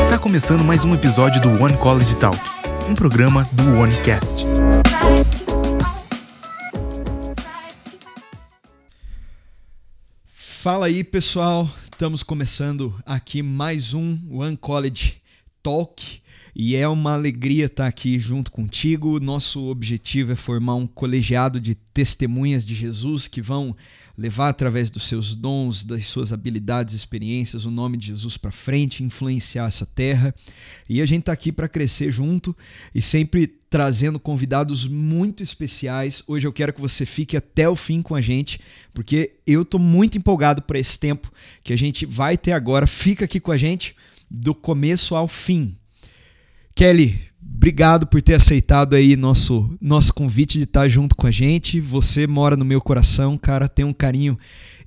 Está começando mais um episódio do One College Talk, um programa do OneCast. Fala aí, pessoal. Estamos começando aqui mais um One College Talk e é uma alegria estar aqui junto contigo. Nosso objetivo é formar um colegiado de testemunhas de Jesus que vão levar através dos seus dons, das suas habilidades, experiências, o nome de Jesus para frente, influenciar essa terra. E a gente está aqui para crescer junto e sempre trazendo convidados muito especiais. Hoje eu quero que você fique até o fim com a gente, porque eu estou muito empolgado para esse tempo que a gente vai ter agora. Fica aqui com a gente do começo ao fim. Kelly, obrigado por ter aceitado aí nosso, nosso convite de estar junto com a gente. Você mora no meu coração, cara, tem um carinho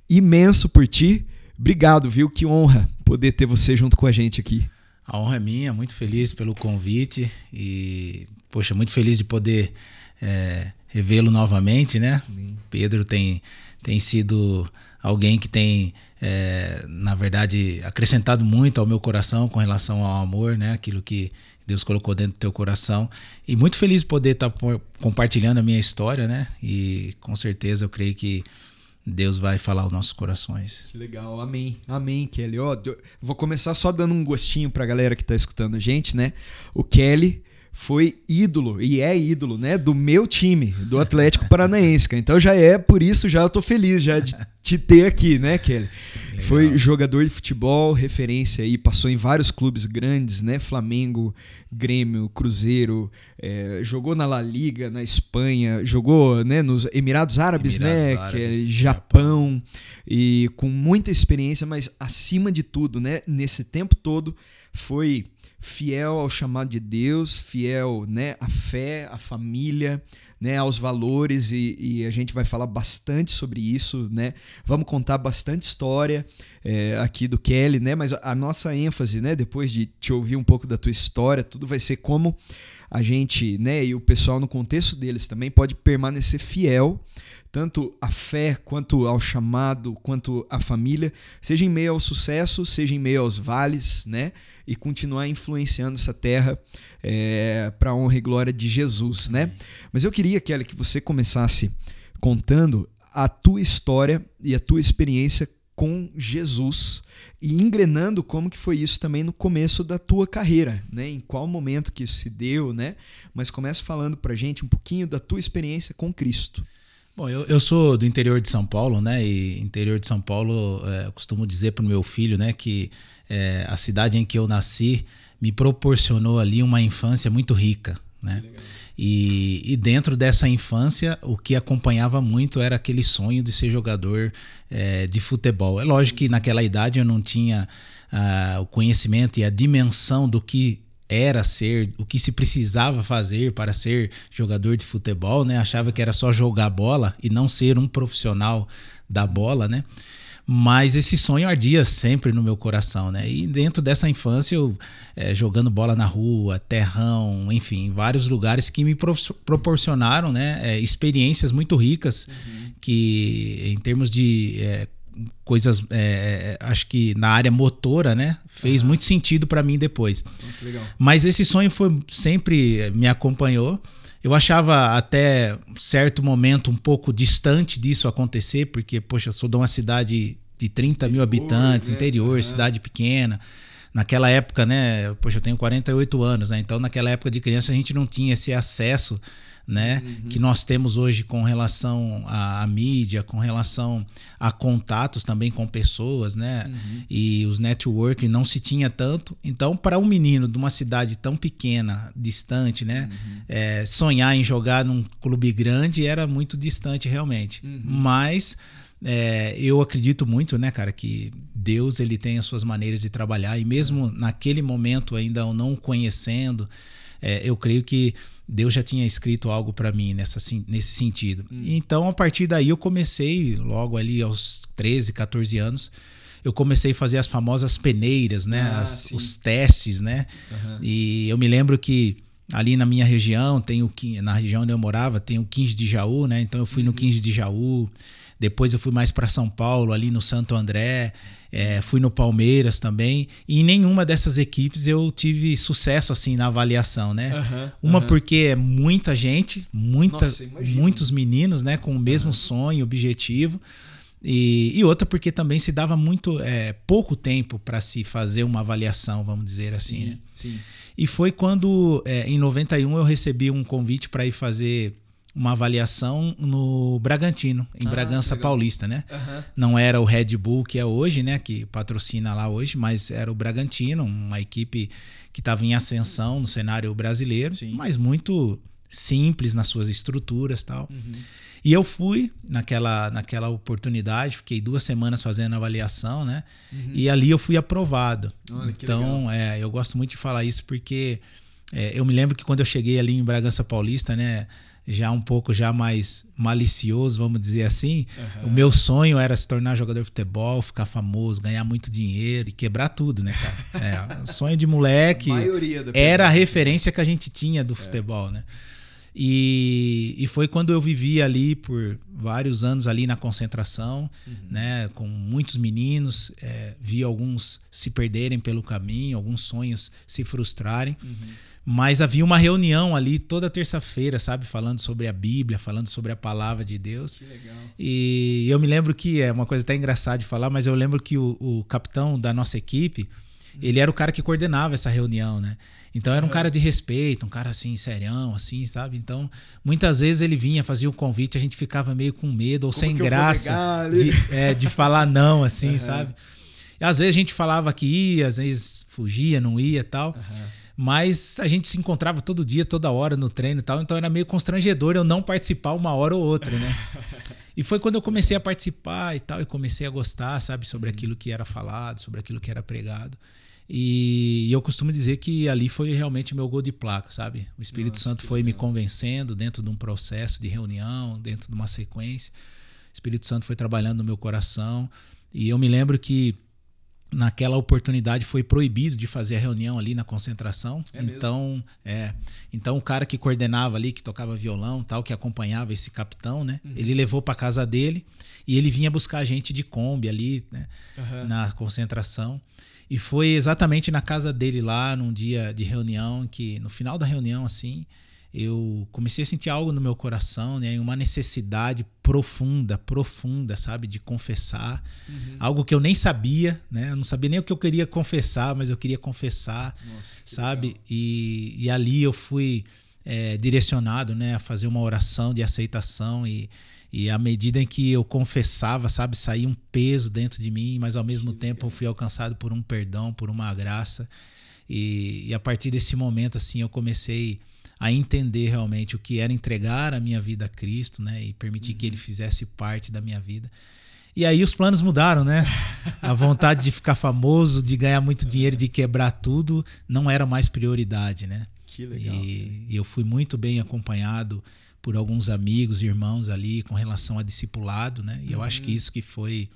imenso por ti. Obrigado, viu? Que honra poder ter você junto com a gente aqui. A honra é minha, muito feliz pelo convite e, poxa, muito feliz de poder é, revê-lo novamente, né? Sim. Pedro tem, tem sido alguém que tem, é, na verdade, acrescentado muito ao meu coração com relação ao amor, né? Aquilo que, Deus colocou dentro do teu coração. E muito feliz de poder estar tá compartilhando a minha história, né? E com certeza eu creio que Deus vai falar aos nossos corações. Que legal, amém. Amém, Kelly. Ó, vou começar só dando um gostinho pra galera que tá escutando a gente, né? O Kelly foi ídolo e é ídolo, né, do meu time, do Atlético Paranaense. Então já é por isso já eu tô feliz já de te ter aqui, né, Kelly? Legal. Foi jogador de futebol, referência aí, passou em vários clubes grandes, né? Flamengo, Grêmio, Cruzeiro, é, jogou na La Liga, na Espanha, jogou né, nos Emirados Árabes, Emirados né? Árabes, é Japão, Japão, e com muita experiência, mas acima de tudo, né? Nesse tempo todo foi fiel ao chamado de Deus, fiel né, à fé, à família, né, aos valores e, e, a gente vai falar bastante sobre isso, né? Vamos contar bastante história é, aqui do Kelly, né? Mas a nossa ênfase, né? Depois de te ouvir um pouco da tua história, tudo vai ser como a gente, né? E o pessoal no contexto deles também pode permanecer fiel tanto à fé quanto ao chamado, quanto à família, seja em meio ao sucesso, seja em meio aos vales, né? E continuar influenciando essa terra é, para a honra e glória de Jesus, né? Mas eu queria, Kelly, que você começasse contando a tua história e a tua experiência com Jesus e engrenando como que foi isso também no começo da tua carreira, né? Em qual momento que isso se deu, né? Mas começa falando pra gente um pouquinho da tua experiência com Cristo. Bom, eu, eu sou do interior de São Paulo, né? E interior de São Paulo, é, eu costumo dizer para o meu filho, né, que é, a cidade em que eu nasci me proporcionou ali uma infância muito rica, né? E, e, dentro dessa infância, o que acompanhava muito era aquele sonho de ser jogador é, de futebol. É lógico que naquela idade eu não tinha ah, o conhecimento e a dimensão do que era ser, o que se precisava fazer para ser jogador de futebol, né? Achava que era só jogar bola e não ser um profissional da bola, né? Mas esse sonho ardia sempre no meu coração, né? E dentro dessa infância, eu é, jogando bola na rua, terrão, enfim, vários lugares que me proporcionaram, né? É, experiências muito ricas uhum. que, em termos de é, coisas, é, é, acho que na área motora, né? Fez uhum. muito sentido para mim depois. Mas esse sonho foi sempre me acompanhou. Eu achava até certo momento um pouco distante disso acontecer, porque, poxa, sou de uma cidade de 30 mil habitantes, né? interior, uhum. cidade pequena. Naquela época, né? Poxa, eu tenho 48 anos, né? Então, naquela época de criança, a gente não tinha esse acesso né, uhum. que nós temos hoje com relação à, à, mídia, com relação a contatos também com pessoas, né, uhum. e os networking não se tinha tanto. Então, para um menino de uma cidade tão pequena, distante, né, uhum. é, sonhar em jogar num clube grande era muito distante realmente. Uhum. Mas é, eu acredito muito, né, cara, que Deus ele tem as suas maneiras de trabalhar e mesmo naquele momento ainda eu não o conhecendo, é, eu creio que Deus já tinha escrito algo para mim nessa, nesse sentido. Hum. Então, a partir daí, eu comecei, logo ali aos 13, 14 anos, eu comecei a fazer as famosas peneiras, né? Ah, as, os testes, né? Uhum. E eu me lembro que ali na minha região, tem o, na região onde eu morava, tem o 15 de Jaú, né? Então eu fui uhum. no 15 de Jaú. Depois eu fui mais para São Paulo, ali no Santo André. É, fui no Palmeiras também. E em nenhuma dessas equipes eu tive sucesso assim na avaliação, né? Uhum, uma uhum. porque é muita gente, muita, Nossa, muitos meninos, né? Com o mesmo sonho, objetivo. E, e, outra porque também se dava muito é, pouco tempo para se fazer uma avaliação, vamos dizer assim. Sim, né? sim. E foi quando, é, em 91, eu recebi um convite para ir fazer uma avaliação no Bragantino, em Ah, Bragança legal. Paulista, né? Aham. Não era o Red Bull que é hoje, né? Que patrocina lá hoje, mas era o Bragantino, uma equipe que estava em ascensão no cenário brasileiro, Sim. mas muito simples nas suas estruturas tal. Uhum. E eu fui naquela, naquela oportunidade, fiquei duas semanas fazendo avaliação, né? E ali eu fui aprovado. Uhum. Olha, então, é, eu gosto muito de falar isso porque é, eu me lembro que quando eu cheguei ali em Bragança Paulista, né? Já um pouco já mais malicioso, vamos dizer assim. O meu sonho era se tornar jogador de futebol, ficar famoso, ganhar muito dinheiro e quebrar tudo, né, cara? É, o sonho de moleque da era a referência que a gente tinha do futebol, né? E, e foi quando eu vivi ali por vários anos ali na concentração, né, com muitos meninos, é, vi alguns se perderem pelo caminho, alguns sonhos se frustrarem. Mas havia uma reunião ali toda terça-feira, sabe, falando sobre a Bíblia, falando sobre a palavra de Deus. Que legal. E eu me lembro que é uma coisa até engraçada de falar, mas eu lembro que o, o capitão da nossa equipe, ele era o cara que coordenava essa reunião, né? Então era um cara de respeito, um cara assim, serião, assim, sabe? Então, muitas vezes ele vinha, fazia o convite, a gente ficava meio com medo ou sem eu vou graça de, é, de falar não, assim, sabe? E às vezes a gente falava que ia, às vezes fugia, não ia e tal. Mas a gente se encontrava todo dia, toda hora no treino e tal, então era meio constrangedor eu não participar uma hora ou outra, né? E foi quando eu comecei a participar e tal, e comecei a gostar, sabe, sobre aquilo que era falado, sobre aquilo que era pregado. E eu costumo dizer que ali foi realmente meu gol de placa, sabe? O Espírito Nossa, Santo foi me legal. convencendo dentro de um processo de reunião, dentro de uma sequência. O Espírito Santo foi trabalhando no meu coração. E eu me lembro que naquela oportunidade foi proibido de fazer a reunião ali na concentração. É então, é, então o cara que coordenava ali, que tocava violão, tal, que acompanhava esse capitão, né? Uhum. Ele levou para casa dele e ele vinha buscar a gente de Kombi ali, né? Aham. Na concentração. E foi exatamente na casa dele lá, num dia de reunião, que no final da reunião, assim, eu comecei a sentir algo no meu coração, né? Uma necessidade profunda, profunda, sabe? De confessar. Algo que eu nem sabia, né? Eu não sabia nem o que eu queria confessar, mas eu queria confessar, Nossa, que sabe? E, e ali eu fui é, direcionado, né? A fazer uma oração de aceitação e, e à medida em que eu confessava, sabe? Saía um peso dentro de mim, mas ao mesmo tempo eu fui alcançado por um perdão, por uma graça. E, e a partir desse momento, assim, eu comecei a entender realmente o que era entregar a minha vida a Cristo, né? E permitir que Ele fizesse parte da minha vida. E aí os planos mudaram, né? A vontade de ficar famoso, de ganhar muito dinheiro, de quebrar tudo, não era mais prioridade, né? Que legal. E, e eu fui muito bem acompanhado por alguns amigos irmãos ali com relação a discipulado, né? E eu acho que isso que foi,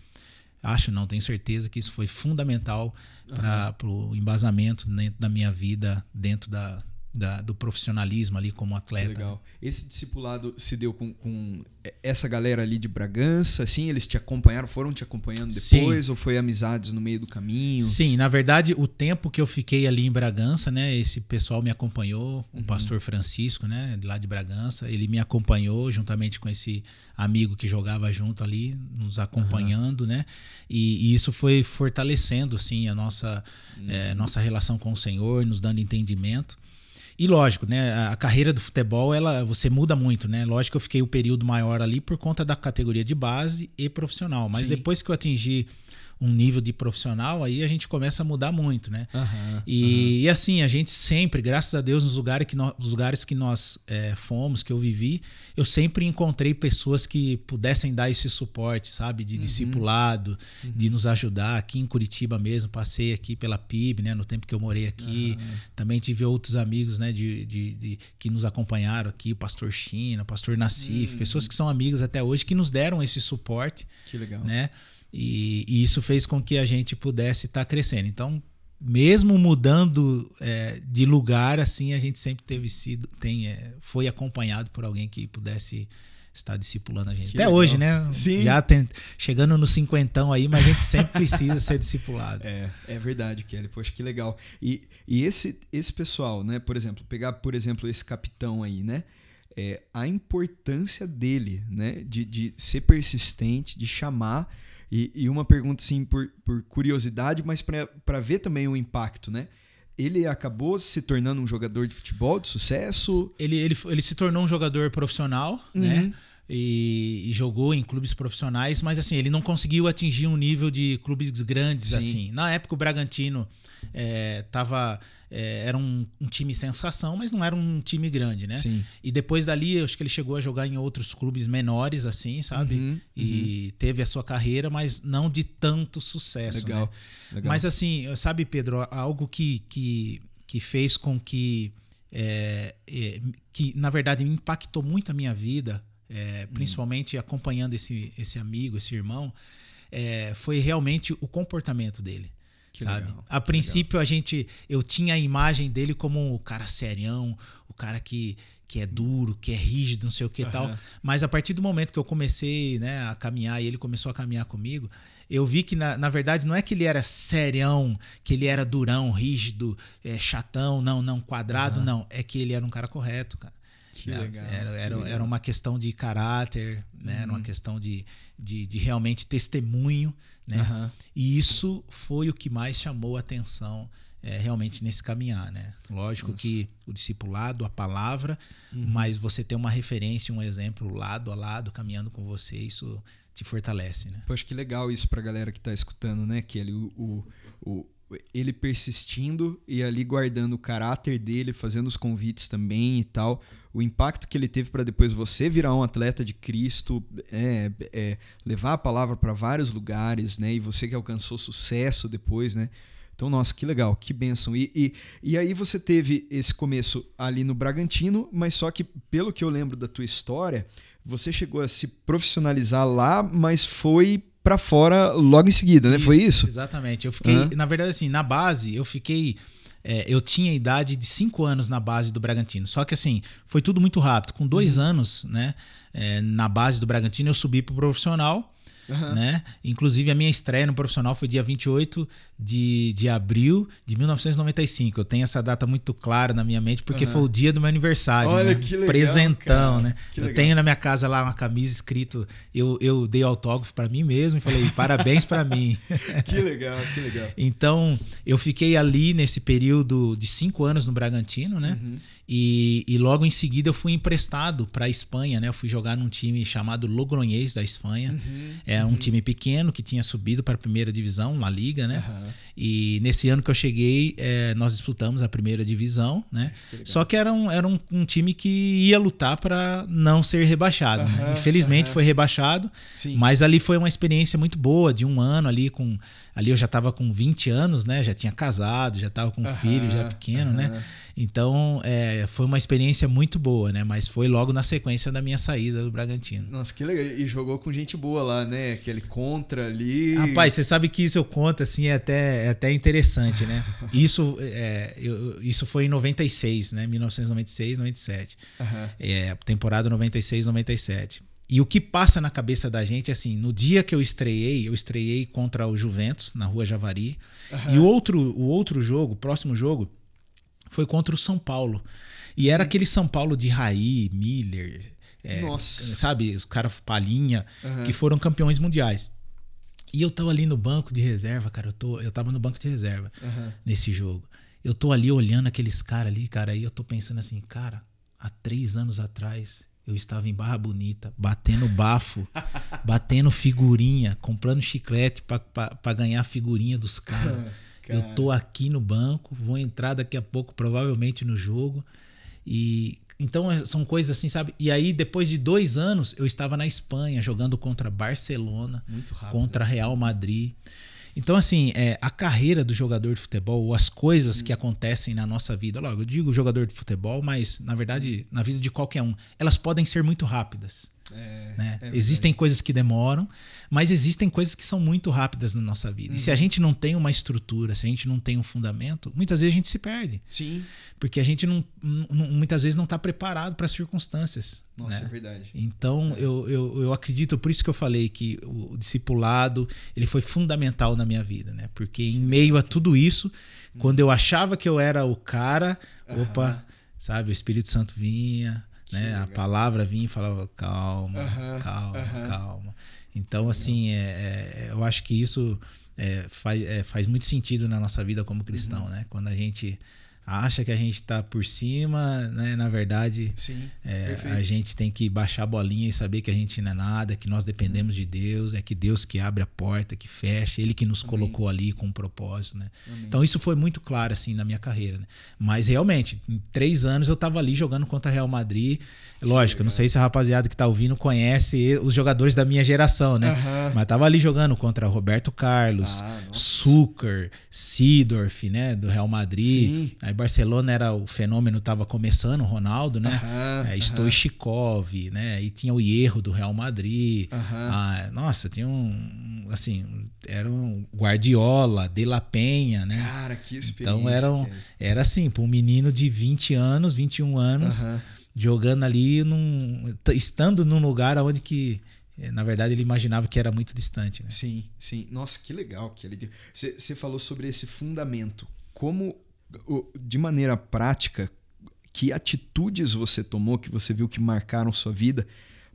acho não, tenho certeza que isso foi fundamental para o embasamento dentro da minha vida, dentro da, da- do profissionalismo ali como atleta. legal. Esse discipulado se deu com, com essa galera ali de Bragança, assim? Eles te acompanharam, foram te acompanhando Sim. depois? Ou foi amizades no meio do caminho? Sim, na verdade, o tempo que eu fiquei ali em Bragança, né? Esse pessoal me acompanhou, Uhum. o pastor Francisco, né? Lá de Bragança, ele me acompanhou juntamente com esse amigo que jogava junto ali, nos acompanhando, né? E, e isso foi fortalecendo, assim, a nossa, Uhum. eh, nossa relação com o Senhor, nos dando entendimento. E lógico, né, a- carreira do futebol, ela você muda muito, né? Lógico que eu fiquei o período maior ali por conta da categoria de base e profissional, mas Sim. depois que eu atingi um nível de profissional, aí a gente começa a mudar muito, né? Aham, E, e assim, a gente sempre, graças a Deus, nos lugares que nós, nos lugares que nós é, fomos, que eu vivi, eu sempre encontrei pessoas que pudessem dar esse suporte, sabe? De discipulado, de nos ajudar. Aqui em Curitiba mesmo, passei aqui pela PIB, né? No tempo que eu morei aqui. Também tive outros amigos, né? De, de, de- que nos acompanharam aqui, o pastor China, o pastor Nassif, pessoas que são amigos até hoje, que nos deram esse suporte Que legal. né? E, e isso fez com que a gente pudesse estar crescendo. Então, mesmo mudando é, de lugar, assim, a gente sempre teve sido, tem, é, foi acompanhado por alguém que pudesse está discipulando a gente. Que Até legal. hoje, né? Sim. Já tem- chegando no cinquentão aí, mas a gente sempre precisa ser discipulado. É, é verdade, Kelly. Poxa, que legal. E, e esse, esse pessoal, né? Por exemplo, pegar, por exemplo, esse capitão aí, né? É, a importância dele, né? De, de ser persistente, de chamar. E, e uma pergunta, assim, por, por curiosidade, mas para ver também o impacto, né? Ele acabou se tornando um jogador de futebol de sucesso. Ele, ele, ele se tornou um jogador profissional, Uhum. né? E, e jogou em clubes profissionais, mas assim, ele não conseguiu atingir um nível de clubes grandes Sim. assim. Na época o Bragantino é, tava, é, era um, um time sensação, mas não era um time grande, né? Sim. E depois dali, acho que ele chegou a jogar em outros clubes menores, assim, sabe? Uhum, e teve a sua carreira, mas não de tanto sucesso. Legal. né? legal. Mas assim, sabe, Pedro, algo que, que, que fez com que, é, é, que na verdade impactou muito a minha vida, é, principalmente acompanhando esse, esse amigo, esse irmão, é, foi realmente o comportamento dele. Que sabe? legal, A princípio a gente, eu tinha a imagem dele como o cara serião, o cara que, que é duro, que é rígido, não sei o que e tal. Mas a partir do momento que eu comecei né, a caminhar e ele começou a caminhar comigo, eu vi que, na, na verdade, não é que ele era serião, que ele era durão, rígido, é, chatão, não, não, quadrado, não. É que ele era um cara correto, cara. Que né? legal, Era, que era. Uhum. era uma questão de caráter, né? Era uma questão de, de, de realmente testemunho, né? Aham. E isso foi o que mais chamou a atenção é, realmente nesse caminhar, né? Lógico que o discipulado, a palavra, Uhum. mas você ter uma referência, um exemplo lado a lado, caminhando com você, isso te fortalece, né? Poxa, que legal isso pra galera que tá escutando, né? Que o, o- ele persistindo e ali guardando o caráter dele, fazendo os convites também e tal. O impacto que ele teve para depois você virar um atleta de Cristo, é, é, levar a palavra para vários lugares, né? E você que alcançou sucesso depois, né? Então, nossa, que legal, que bênção. E, e, e aí você teve esse começo ali no Bragantino, mas só que, pelo que eu lembro da tua história, você chegou a se profissionalizar lá, mas foi pra fora logo em seguida, né? Foi isso? Exatamente. Eu fiquei, Aham. na verdade, assim, na base, eu fiquei. É, eu tinha idade de 5 anos na base do Bragantino. Só que assim, foi tudo muito rápido. Com dois Uhum. anos, né? é, na base do Bragantino, eu subi pro profissional. Aham. Né? Inclusive, a minha estreia no profissional foi dia 28 de, de abril de 1995. Eu tenho essa data muito clara na minha mente, porque Aham. foi o dia do meu aniversário. Olha né? que legal, Presentão, cara. né? Que eu legal. tenho na minha casa lá uma camisa escrito. Eu, eu dei autógrafo para mim mesmo e falei, parabéns para mim. Que legal, que legal. Então, eu fiquei ali nesse período de cinco anos no Bragantino, né? Uhum. E, e logo em seguida eu fui emprestado para a Espanha, né? Eu fui jogar num time chamado Logroñés da Espanha. Uhum. É um time pequeno que tinha subido para a primeira divisão, La Liga, né? Aham. E nesse ano que eu cheguei, é, nós disputamos a primeira divisão, né? Só que era um, era um, um time que ia lutar para não ser rebaixado. né? Aham, Infelizmente aham. foi rebaixado, Sim. mas ali foi uma experiência muito boa, de um ano ali com. Ali eu já estava com 20 anos, né? Já tinha casado, já estava com um Aham, filho, já pequeno, né? aham. Então é, foi uma experiência muito boa, né? Mas foi logo na sequência da minha saída do Bragantino. Nossa, que legal. E jogou com gente boa lá, né? Aquele contra ali. Rapaz, você sabe que isso eu conto assim, é até, é até interessante, né? Isso, é, eu- isso foi em 96, né? 1996, 97. Aham. É, temporada 96, 97. E o que passa na cabeça da gente, assim, no dia que eu estreiei, eu estreiei contra o Juventus, na rua Javari. E o outro, o outro jogo, o próximo jogo, foi contra o São Paulo. E era aquele São Paulo de Raí, Miller, é, sabe, os caras Palinha, Aham. que foram campeões mundiais. E eu tava ali no banco de reserva, cara. Eu, tô, eu tava no banco de reserva nesse jogo. Eu tô ali olhando aqueles caras ali, cara, e eu tô pensando assim, cara, há três anos atrás eu estava em Barra Bonita, batendo bafo, batendo figurinha, comprando chiclete pra ganhar figurinha dos caras. Eu tô aqui no banco, vou entrar daqui a pouco, provavelmente no jogo. E então é- são coisas assim, sabe? E aí, depois de dois anos, eu estava na Espanha jogando contra Barcelona, contra Real Madrid. Então, assim, é, a carreira do jogador de futebol, ou as coisas que acontecem na nossa vida, logo, eu digo jogador de futebol, mas na verdade, na vida de qualquer um, elas podem ser muito rápidas. É, né? é existem coisas que demoram, mas existem coisas que são muito rápidas na nossa vida. Uhum. E se a uhum. gente não tem uma estrutura, se a gente não tem um fundamento, muitas vezes a gente se perde. Sim. Porque a gente não, não muitas vezes não está preparado para as circunstâncias. Nossa, né? é verdade. Então é. Eu, eu, eu acredito, por isso que eu falei que o discipulado ele foi fundamental na minha vida, né? Porque em meio a tudo isso, uhum. quando eu achava que eu era o cara, uhum. opa, sabe, o Espírito Santo vinha, né? A palavra vinha e falava calma, calma, calma. Então, assim, é, é, eu acho que isso é, faz, é, faz muito sentido na nossa vida como cristão, uhum. né? Quando a gente acha que a gente está por cima, né? Na verdade, Sim, é, a gente tem que baixar a bolinha e saber que a gente não é nada, que nós dependemos de Deus, é que Deus que abre a porta, que fecha, Ele que nos Amém. colocou ali com um propósito, né? Então isso foi muito claro assim na minha carreira, né? Mas realmente, em três anos eu estava ali jogando contra Real Madrid. Lógico, não sei se a rapaziada que está ouvindo conhece os jogadores da minha geração, né? Uhum. Mas tava ali jogando contra Roberto Carlos, ah, Sidorf, né? Do Real Madrid. Sim. Aí Barcelona era o fenômeno, tava começando, Ronaldo, né? Uhum, é, Stoichkov, uhum. né? E tinha o erro do Real Madrid. Uhum. Ah, nossa, tinha um. Assim, era um Guardiola, De La Penha, né? Cara, que experiência. Então era, um, era assim, para um menino de 20 anos, 21 anos, jogando ali, num, estando num lugar onde que eh, na verdade ele imaginava que era muito distante. Né? Sim, sim. Nossa, que legal que ele. Você falou sobre esse fundamento. Como de maneira prática, que atitudes você tomou que você viu que marcaram sua vida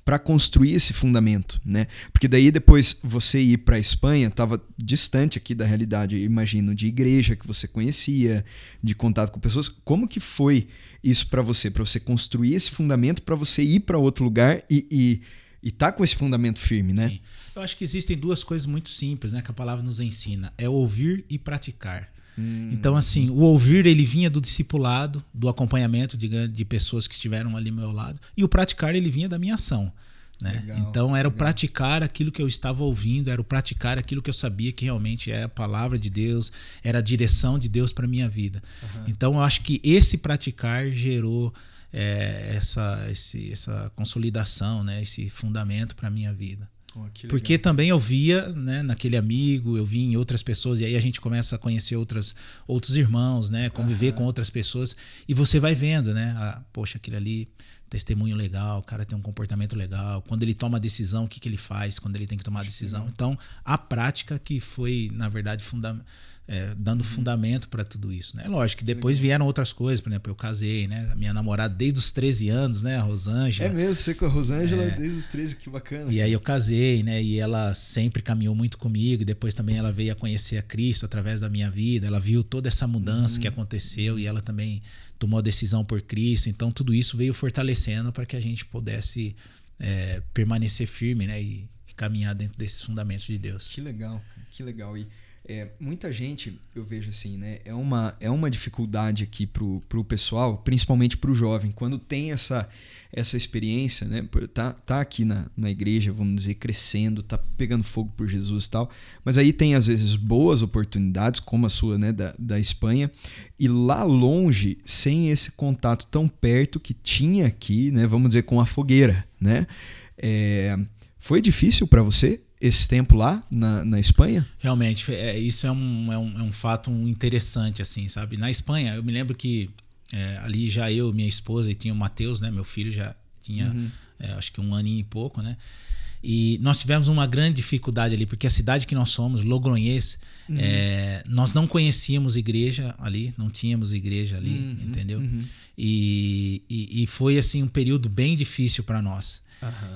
para construir esse fundamento, né? Porque daí depois você ir para a Espanha estava distante aqui da realidade, imagino, de igreja que você conhecia, de contato com pessoas. Como que foi isso para você, para você construir esse fundamento para você ir para outro lugar e, e e tá com esse fundamento firme, né? Sim. Eu acho que existem duas coisas muito simples, né, que a palavra nos ensina, é ouvir e praticar. Hum. Então, assim, o ouvir ele vinha do discipulado, do acompanhamento de, de pessoas que estiveram ali ao meu lado, e o praticar ele vinha da minha ação. Né? Legal, então era o praticar aquilo que eu estava ouvindo, era o praticar aquilo que eu sabia que realmente é a palavra de Deus, era a direção de Deus para minha vida. Uhum. Então eu acho que esse praticar gerou é, essa, esse, essa consolidação, né? esse fundamento para minha vida. Oh, Porque também eu via né, naquele amigo, eu vi em outras pessoas, e aí a gente começa a conhecer outras, outros irmãos, né? Conviver uhum. com outras pessoas, e você vai vendo, né? Ah, poxa, aquele ali, testemunho legal, o cara tem um comportamento legal. Quando ele toma a decisão, o que, que ele faz quando ele tem que tomar a decisão. Então, a prática que foi, na verdade, fundamental é, dando uhum. fundamento para tudo isso. Né? Lógico que depois vieram outras coisas, por exemplo, eu casei, né? A minha namorada desde os 13 anos, né? A Rosângela. É mesmo, você com a Rosângela é, desde os 13, que bacana. E aí eu casei, né? E ela sempre caminhou muito comigo, e depois também ela veio a conhecer a Cristo através da minha vida, ela viu toda essa mudança uhum. que aconteceu e ela também tomou a decisão por Cristo, então tudo isso veio fortalecendo para que a gente pudesse é, permanecer firme, né? E, e caminhar dentro desses fundamentos de Deus. Que legal, que legal. E é, muita gente, eu vejo assim, né? É uma, é uma dificuldade aqui pro, pro pessoal, principalmente pro jovem, quando tem essa, essa experiência, né? Tá, tá aqui na, na igreja, vamos dizer, crescendo, tá pegando fogo por Jesus e tal. Mas aí tem, às vezes, boas oportunidades, como a sua, né? Da, da Espanha. E lá longe, sem esse contato tão perto que tinha aqui, né? Vamos dizer, com a fogueira, né? É, foi difícil para você esse tempo lá na, na Espanha? Realmente, é, isso é um, é, um, é um fato interessante, assim, sabe? Na Espanha, eu me lembro que é, ali já eu, minha esposa e tinha o Matheus, né? Meu filho já tinha, uhum. é, acho que um aninho e pouco, né? E nós tivemos uma grande dificuldade ali, porque a cidade que nós somos, Logronhês, uhum. é, nós não conhecíamos igreja ali, não tínhamos igreja ali, uhum. entendeu? Uhum. E, e, e, foi assim um período bem difícil para nós.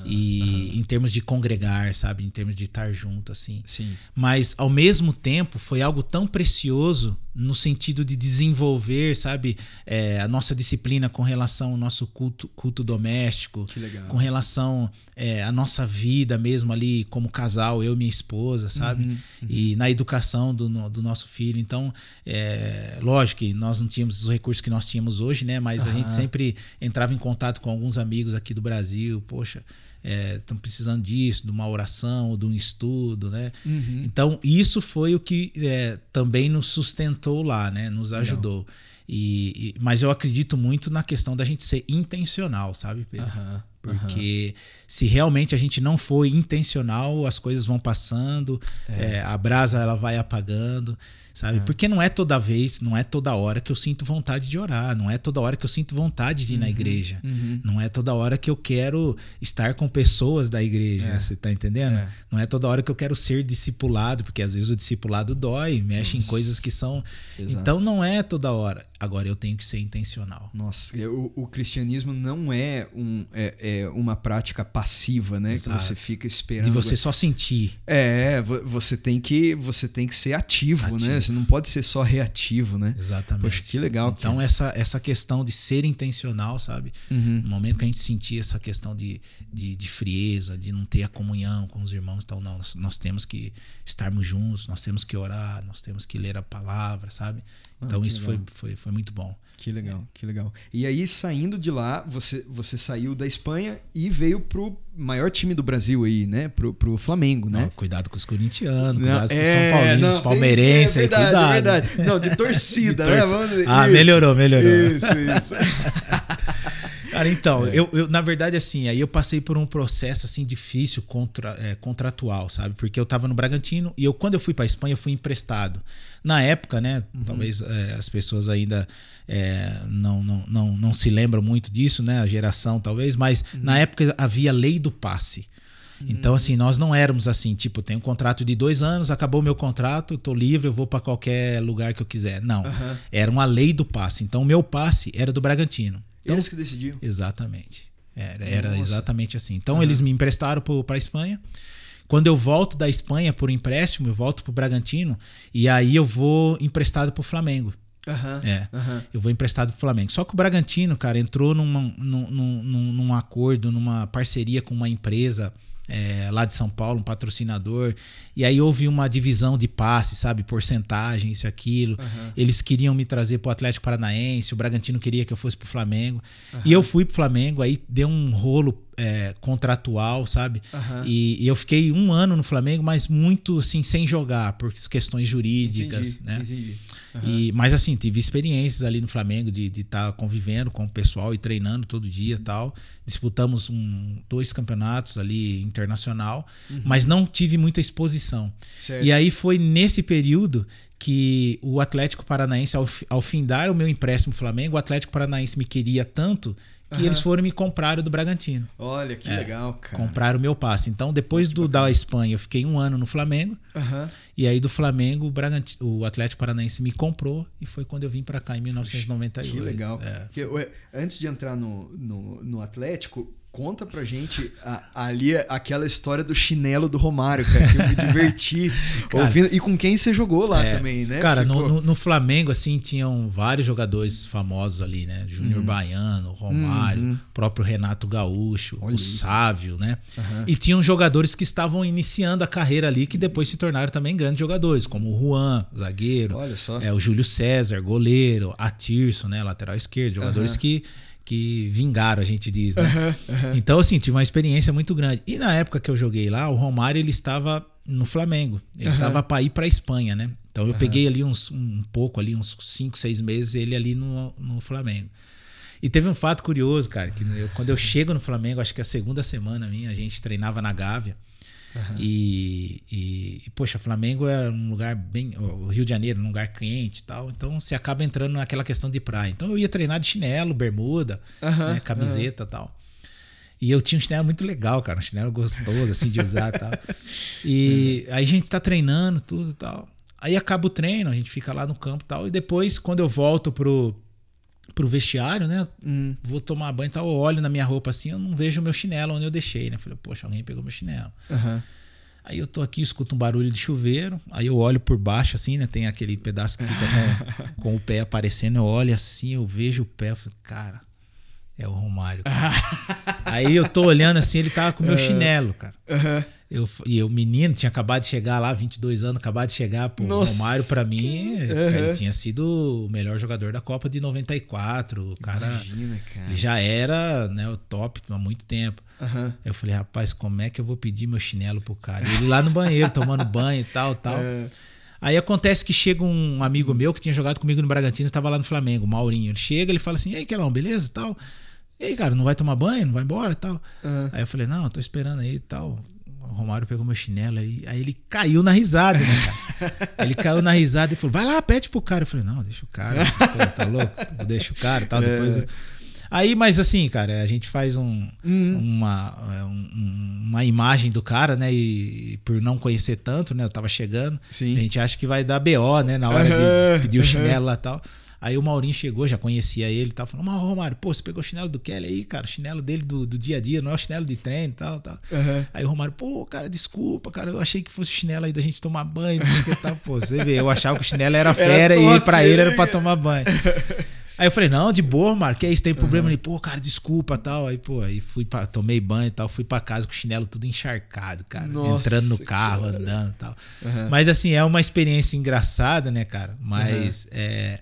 E em termos de congregar, sabe? Em termos de estar junto, assim. Sim. Mas ao mesmo tempo foi algo tão precioso no sentido de desenvolver, sabe, é, a nossa disciplina com relação ao nosso culto, culto doméstico, com relação é, à nossa vida mesmo ali como casal, eu e minha esposa, sabe, uhum, uhum. e na educação do, do nosso filho. Então, é, lógico que nós não tínhamos os recursos que nós tínhamos hoje, né, mas uhum. a gente sempre entrava em contato com alguns amigos aqui do Brasil, poxa, estão é, precisando disso, de uma oração, de um estudo, né? Uhum. Então, isso foi o que é, também nos sustentou lá, né? Nos ajudou. E, e, mas eu acredito muito na questão da gente ser intencional, sabe, Pedro? Uhum. Porque uhum. se realmente a gente não for intencional, as coisas vão passando, é. É, a brasa ela vai apagando sabe? É. Porque não é toda vez, não é toda hora que eu sinto vontade de orar, não é toda hora que eu sinto vontade de ir uhum, na igreja, uhum. não é toda hora que eu quero estar com pessoas da igreja, é. você tá entendendo? É. Não é toda hora que eu quero ser discipulado, porque às vezes o discipulado dói, mexe Nossa. em coisas que são. Exato. Então não é toda hora. Agora eu tenho que ser intencional. Nossa, o, o cristianismo não é, um, é, é, uma prática passiva, né? Exato. Que você fica esperando. De você só sentir. É, você tem que, você tem que ser ativo, né? ativo. né? Você não pode ser só reativo, né? Exatamente. Poxa, que legal. Então, essa, essa questão de ser intencional, sabe? Uhum. No momento que a gente sentir essa questão de, de, de, frieza, de não ter a comunhão com os irmãos, então, nós, nós temos que estarmos juntos, nós temos que orar, nós temos que ler a palavra, sabe? Ah, então, ah, isso foi, foi, foi muito bom. Que legal, que legal. E aí, saindo de lá, você, você saiu da Espanha e veio pro maior time do Brasil aí, né? Pro, pro Flamengo, né? Não, cuidado com os corintianos, cuidado com os é, São Paulinos, não, Palmeirense, é verdade, cuidado. É verdade. Não, de torcida, de torcida. né? Vamos, ah, isso, melhorou, melhorou. Isso, isso. Cara, então, é. eu, eu, na verdade, assim, aí eu passei por um processo, assim, difícil, contra, é, contratual, sabe? Porque eu tava no Bragantino e eu, quando eu fui pra Espanha, eu fui emprestado. Na época, né, uhum. talvez é, as pessoas ainda é, não, não, não, não se lembram muito disso, né, a geração talvez, mas uhum. na época havia lei do passe. Então, assim, nós não éramos assim, tipo, tenho um contrato de dois anos, acabou meu contrato, tô livre, eu vou para qualquer lugar que eu quiser. Não. Uhum. Era uma lei do passe. Então, o meu passe era do Bragantino. Então, eles que decidiam. Exatamente. Era, era exatamente assim. Então, uhum. eles me emprestaram para a Espanha. Quando eu volto da Espanha por empréstimo, eu volto pro Bragantino e aí eu vou emprestado pro Flamengo. Uhum, é, uhum. eu vou emprestado pro Flamengo. Só que o Bragantino, cara, entrou numa, num, num, num acordo, numa parceria com uma empresa é, lá de São Paulo, um patrocinador. E aí houve uma divisão de passe, sabe? Porcentagem, isso aquilo. Uhum. Eles queriam me trazer pro Atlético Paranaense, o Bragantino queria que eu fosse pro Flamengo. Uhum. E eu fui pro Flamengo, aí deu um rolo é, contratual, sabe? Uhum. E, e, eu fiquei um ano no Flamengo, mas muito assim, sem jogar, por questões jurídicas, entendi, né? Entendi. Uhum. E, mas assim, tive experiências ali no Flamengo de estar tá convivendo com o pessoal e treinando todo dia e tal. Disputamos um, dois campeonatos ali internacional, uhum. mas não tive muita exposição. Certo. E aí foi nesse período que o Atlético Paranaense, ao, ao findar o meu empréstimo Flamengo, o Atlético Paranaense me queria tanto que uhum. eles foram me comprar do Bragantino. Olha que é, legal, cara. Compraram o meu passe. Então, depois do da Espanha, eu fiquei um ano no Flamengo. Uhum. E aí do Flamengo, o, Bragantino, o Atlético Paranaense me comprou e foi quando eu vim para cá em 1998. Que legal. É. Porque, antes de entrar no, no, no Atlético, Conta pra gente a, ali aquela história do chinelo do Romário, cara, que eu me diverti cara, ouvindo. E com quem você jogou lá é, também, né? Cara, Porque, no, no, no, Flamengo, assim, tinham vários jogadores famosos ali, né? Júnior uhum. Baiano, Romário, uhum. próprio Renato Gaúcho, Olha o Sávio, né? Uhum. E tinham jogadores que estavam iniciando a carreira ali, que depois se tornaram também grandes jogadores, como o Juan, zagueiro. Olha só. É, o Júlio César, goleiro, a Tirso, né? Lateral esquerdo, jogadores que que vingaram, a gente diz, né? Uhum, uhum. Então, assim, tive uma experiência muito grande. E na época que eu joguei lá, o Romário ele estava no Flamengo. Ele estava uhum. para ir para a Espanha, né? Então eu peguei ali uns, um pouco, ali uns 5, 6 meses, ele ali no, no Flamengo. E teve um fato curioso, cara, que eu, quando eu chego no Flamengo, acho que é a segunda semana minha, a gente treinava na Gávea. Uhum. E, e, e, poxa, Flamengo é um lugar bem. O Rio de Janeiro, um lugar quente e tal. Então você acaba entrando naquela questão de praia. Então eu ia treinar de chinelo, bermuda, uhum. né, camiseta e uhum. tal. E eu tinha um chinelo muito legal, cara. Um chinelo gostoso, assim, de usar e tal. E uhum. aí a gente tá treinando, tudo e tal. Aí acaba o treino, a gente fica lá no campo e tal. E depois, quando eu volto pro, pro vestiário, né? Hum. Vou tomar banho e tal, eu olho na minha roupa assim, eu não vejo o meu chinelo onde eu deixei, né? Falei, poxa, alguém pegou meu chinelo. Uhum. Aí eu tô aqui, escuto um barulho de chuveiro, aí eu olho por baixo assim, né? Tem aquele pedaço que fica com, com o pé aparecendo, eu olho assim, eu vejo o pé, eu falo, cara, é o Romário. aí eu tô olhando assim, ele tava com o meu chinelo, cara. Uhum. Eu, e o menino tinha acabado de chegar lá, 22 anos, acabado de chegar. Pô, o Romário, para mim, uhum. ele tinha sido o melhor jogador da Copa de 94. O cara, Imagina, cara. Ele já era né, o top há muito tempo. Uhum. Eu falei, rapaz, como é que eu vou pedir meu chinelo pro cara? ele lá no banheiro, tomando banho e tal, tal. É. Aí acontece que chega um amigo meu que tinha jogado comigo no Bragantino, estava lá no Flamengo, o Maurinho. Ele chega, ele fala assim: "E aí, Quelão, beleza?" tal. E aí, cara, não vai tomar banho? Não vai embora e tal? Aham. Aí eu falei, não, eu tô esperando aí e tal. O Romário pegou meu chinelo aí. Aí ele caiu na risada, né, cara? ele caiu na risada e falou, vai lá, pede pro cara. Eu falei, não, deixa o cara. Pô, tá louco? Deixa o cara e tal. Depois. eu- Aí, mas assim, cara, a gente faz um, uma, é, um- uma imagem do cara, né? E por não conhecer tanto, né? Eu tava chegando. Sim. A gente acha que vai dar BO, né? Na hora de- de, Aham, pedir o chinelo lá e tal. Aí o Maurinho chegou, já conhecia ele e tal. Falou, mas Romário, pô, você pegou o chinelo do Kelly aí, cara? O chinelo dele do, do dia a dia, não é o chinelo de treino e tal, tal. Aham. Aí o Romário, pô, cara, desculpa, cara, eu achei que fosse o chinelo aí da gente tomar banho, não sei o que tal. Pô, você vê, eu achava que o chinelo era fera e top, pra ele era pra cara? tomar banho. Aí eu falei, não, de boa, Romário, que é isso, tem problema? Ele, pô, cara, desculpa tal. Aí, pô, aí fui pra, tomei banho e tal, fui pra casa com o chinelo tudo encharcado, cara. Nossa, entrando no carro, andando e tal. Aham. Mas assim, é uma experiência engraçada, né, cara? Mas é.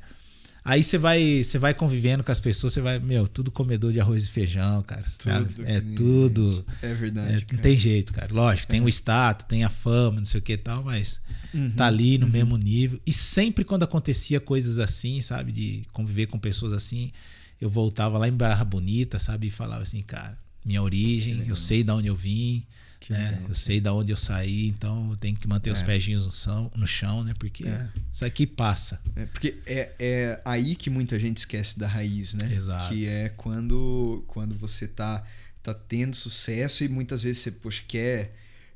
Aí você vai, você vai convivendo com as pessoas, você vai, meu, tudo comedor de arroz e feijão, cara. Tudo É tudo. É É, verdade. não cara. tem jeito, cara. Lógico, tem o status, tem a fama, não sei o que e tal, mas Uhum. tá ali no mesmo nível. E sempre quando acontecia coisas assim, sabe, de conviver com pessoas assim, eu voltava lá em Barra Bonita, sabe, e falava assim, cara, minha origem, eu sei de onde eu vim, né? eu sei de onde eu saí, então eu tenho que manter os É. pezinhos no chão, no chão, né? Porque É. isso aqui passa. É, porque é, é aí que muita gente esquece da raiz, né? Exato. Que é quando, quando você tá, tá tendo sucesso e muitas vezes você poxa, quer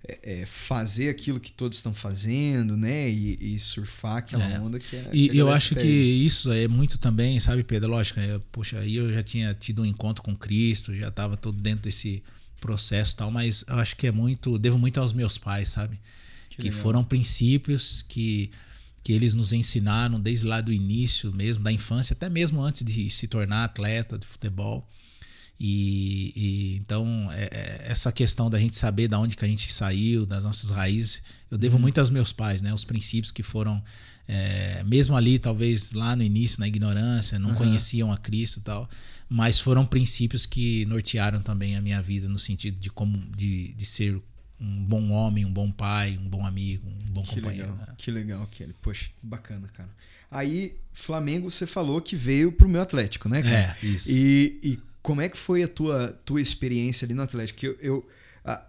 é, é, fazer aquilo que todos estão fazendo, né? E, e surfar aquela É. onda que é. E que eu acho que isso é muito também, sabe, Pedro? Lógico, eu, poxa, aí eu já tinha tido um encontro com Cristo, já estava todo dentro desse processo e tal, mas eu acho que é muito, devo muito aos meus pais, sabe? Que, legal. foram princípios que, que eles nos ensinaram desde lá do início mesmo, da infância, até mesmo antes de se tornar atleta de futebol. E, e então é- é essa questão da gente saber da onde que a gente saiu, das nossas raízes, eu devo Uhum. muito aos meus pais, né? Os princípios que foram é, mesmo ali, talvez lá no início, na ignorância, não Uhum. conheciam a Cristo e tal, mas foram princípios que nortearam também a minha vida no sentido de como de, de ser um bom homem, um bom pai, um bom amigo, um bom Que companheiro. legal, né? que legal, Kelly. Poxa, bacana, cara. Aí, Flamengo, você falou que veio pro meu Atlético, né, cara? É, isso. E, e como é que foi a tua, tua experiência ali no Atlético? Eu, eu,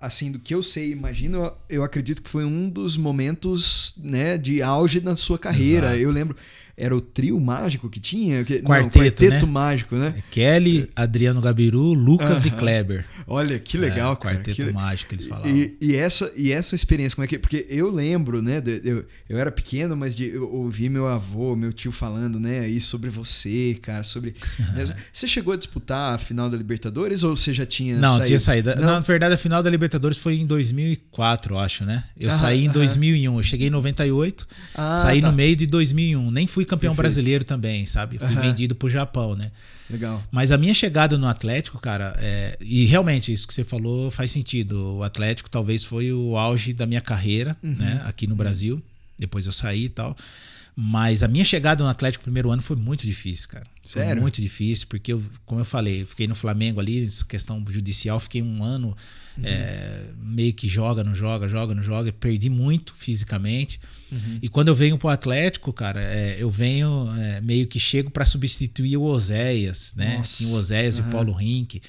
assim, do que eu sei, imagino, eu, eu acredito que foi um dos momentos, né, de auge na sua carreira. Exato. Eu lembro, era o trio mágico que tinha? Que, Quarteto, não, quarteto né? mágico, né? É Kelly, Adriano Gabiru, Lucas e. Kleber. Olha, que legal, é, cara. quarteto que mágico eles falavam. E, e essa, e essa experiência, como é que. Porque eu lembro, né? de- eu, eu era pequeno, mas de, eu ouvi meu avô, meu tio falando, né, aí sobre você, cara, sobre. né, você chegou a disputar a final da Libertadores ou você já tinha Não, saído? tinha saído. Não? Na verdade, a final da Libertadores foi em 2004, eu acho, né? Eu saí em aham. 2001. Eu cheguei em 98, Ah, saí tá. no meio de 2001. Nem fui campeão Perfeito. brasileiro também, sabe? Fui Aham. vendido pro Japão, né? Legal. Mas a minha chegada no Atlético, cara, é- e realmente isso que você falou faz sentido. O Atlético talvez foi o auge da minha carreira, Uhum. né? Aqui no Brasil. Depois eu saí e tal. Mas a minha chegada no Atlético primeiro ano foi muito difícil, cara. Foi Sério? muito difícil, porque, eu, como eu falei, eu fiquei no Flamengo ali, questão judicial, fiquei um ano Uhum. é, meio que joga, não joga, joga, não joga. Perdi muito fisicamente. Uhum. E quando eu venho pro Atlético, cara, é, eu venho é, meio que chego para substituir o Oséias, né? Nossa. Assim, o Oséias e Aham. o Paulo Rink,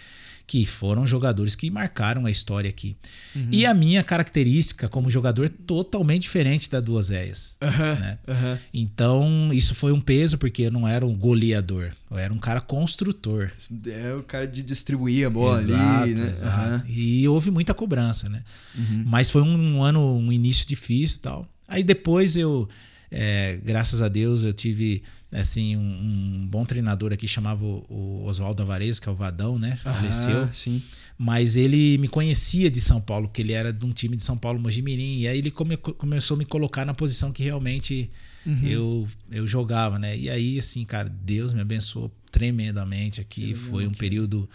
que foram jogadores que marcaram a história aqui. Uhum. E a minha característica como jogador é totalmente diferente da do Oséias. Aham, né? aham. Então, isso foi um peso, porque eu não era um goleador, eu era um cara construtor. É o cara de distribuir a bola exato, ali, né? exato. E houve muita cobrança, né? Uhum. Mas foi um ano, um início difícil e tal. Aí depois eu, é, graças a Deus, eu tive assim um, um bom treinador aqui chamava o, o Oswaldo Alvarez, que é o Vadão, né? Faleceu. Ah, sim. Mas ele me conhecia de São Paulo, porque ele era de um time de São Paulo, Mojimirim. E aí ele come- começou a me colocar na posição que realmente Uhum. eu, eu jogava, né? E aí, assim, cara, Deus me abençoou tremendamente aqui. Foi um período.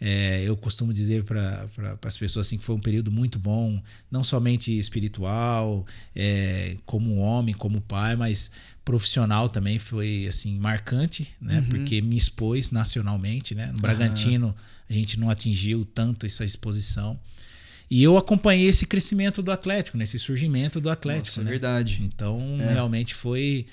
É, eu costumo dizer para pra, as pessoas assim que foi um período muito bom, não somente espiritual, é, como homem, como pai, mas profissional também foi assim marcante, né? Porque me expôs nacionalmente, né? No Bragantino a gente não atingiu tanto essa exposição. E eu acompanhei esse crescimento do Atlético, nesse surgimento do Atlético, Nossa, é né? verdade. Então, É. realmente foi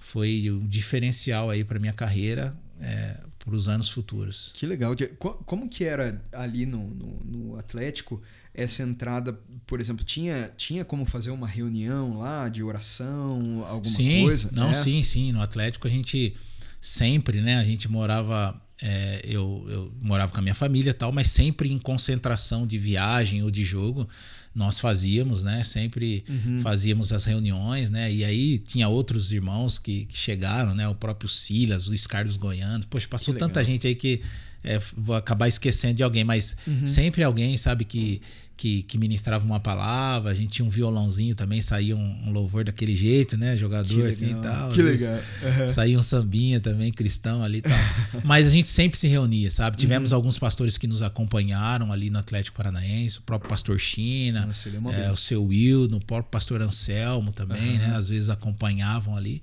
foi um diferencial aí para minha carreira, é, os anos futuros. Que legal. Como que era ali no, no, no, Atlético essa entrada, por exemplo, tinha, tinha como fazer uma reunião lá de oração, alguma sim, coisa? Não, é? sim, sim. No Atlético a gente sempre, né? A gente morava. É, eu, eu morava com a minha família e tal, mas sempre em concentração de viagem ou de jogo nós fazíamos, né? Sempre uhum. fazíamos as reuniões, né? E aí tinha outros irmãos que, que chegaram, né? O próprio Silas, Luiz Carlos Goiano. Poxa, passou tanta gente aí que é, vou acabar esquecendo de alguém, mas uhum. sempre alguém, sabe, que que, que ministrava uma palavra, a gente tinha um violãozinho também, saía um, um louvor daquele jeito, né? Jogador assim e tal. Que legal. Uhum. Saía um sambinha também, cristão ali e tal. Mas a gente sempre se reunia, sabe? Tivemos uhum. alguns pastores que nos acompanharam ali no Atlético Paranaense, o próprio pastor China, Nossa, é é, o seu Will, o próprio pastor Anselmo também, né? Às vezes acompanhavam ali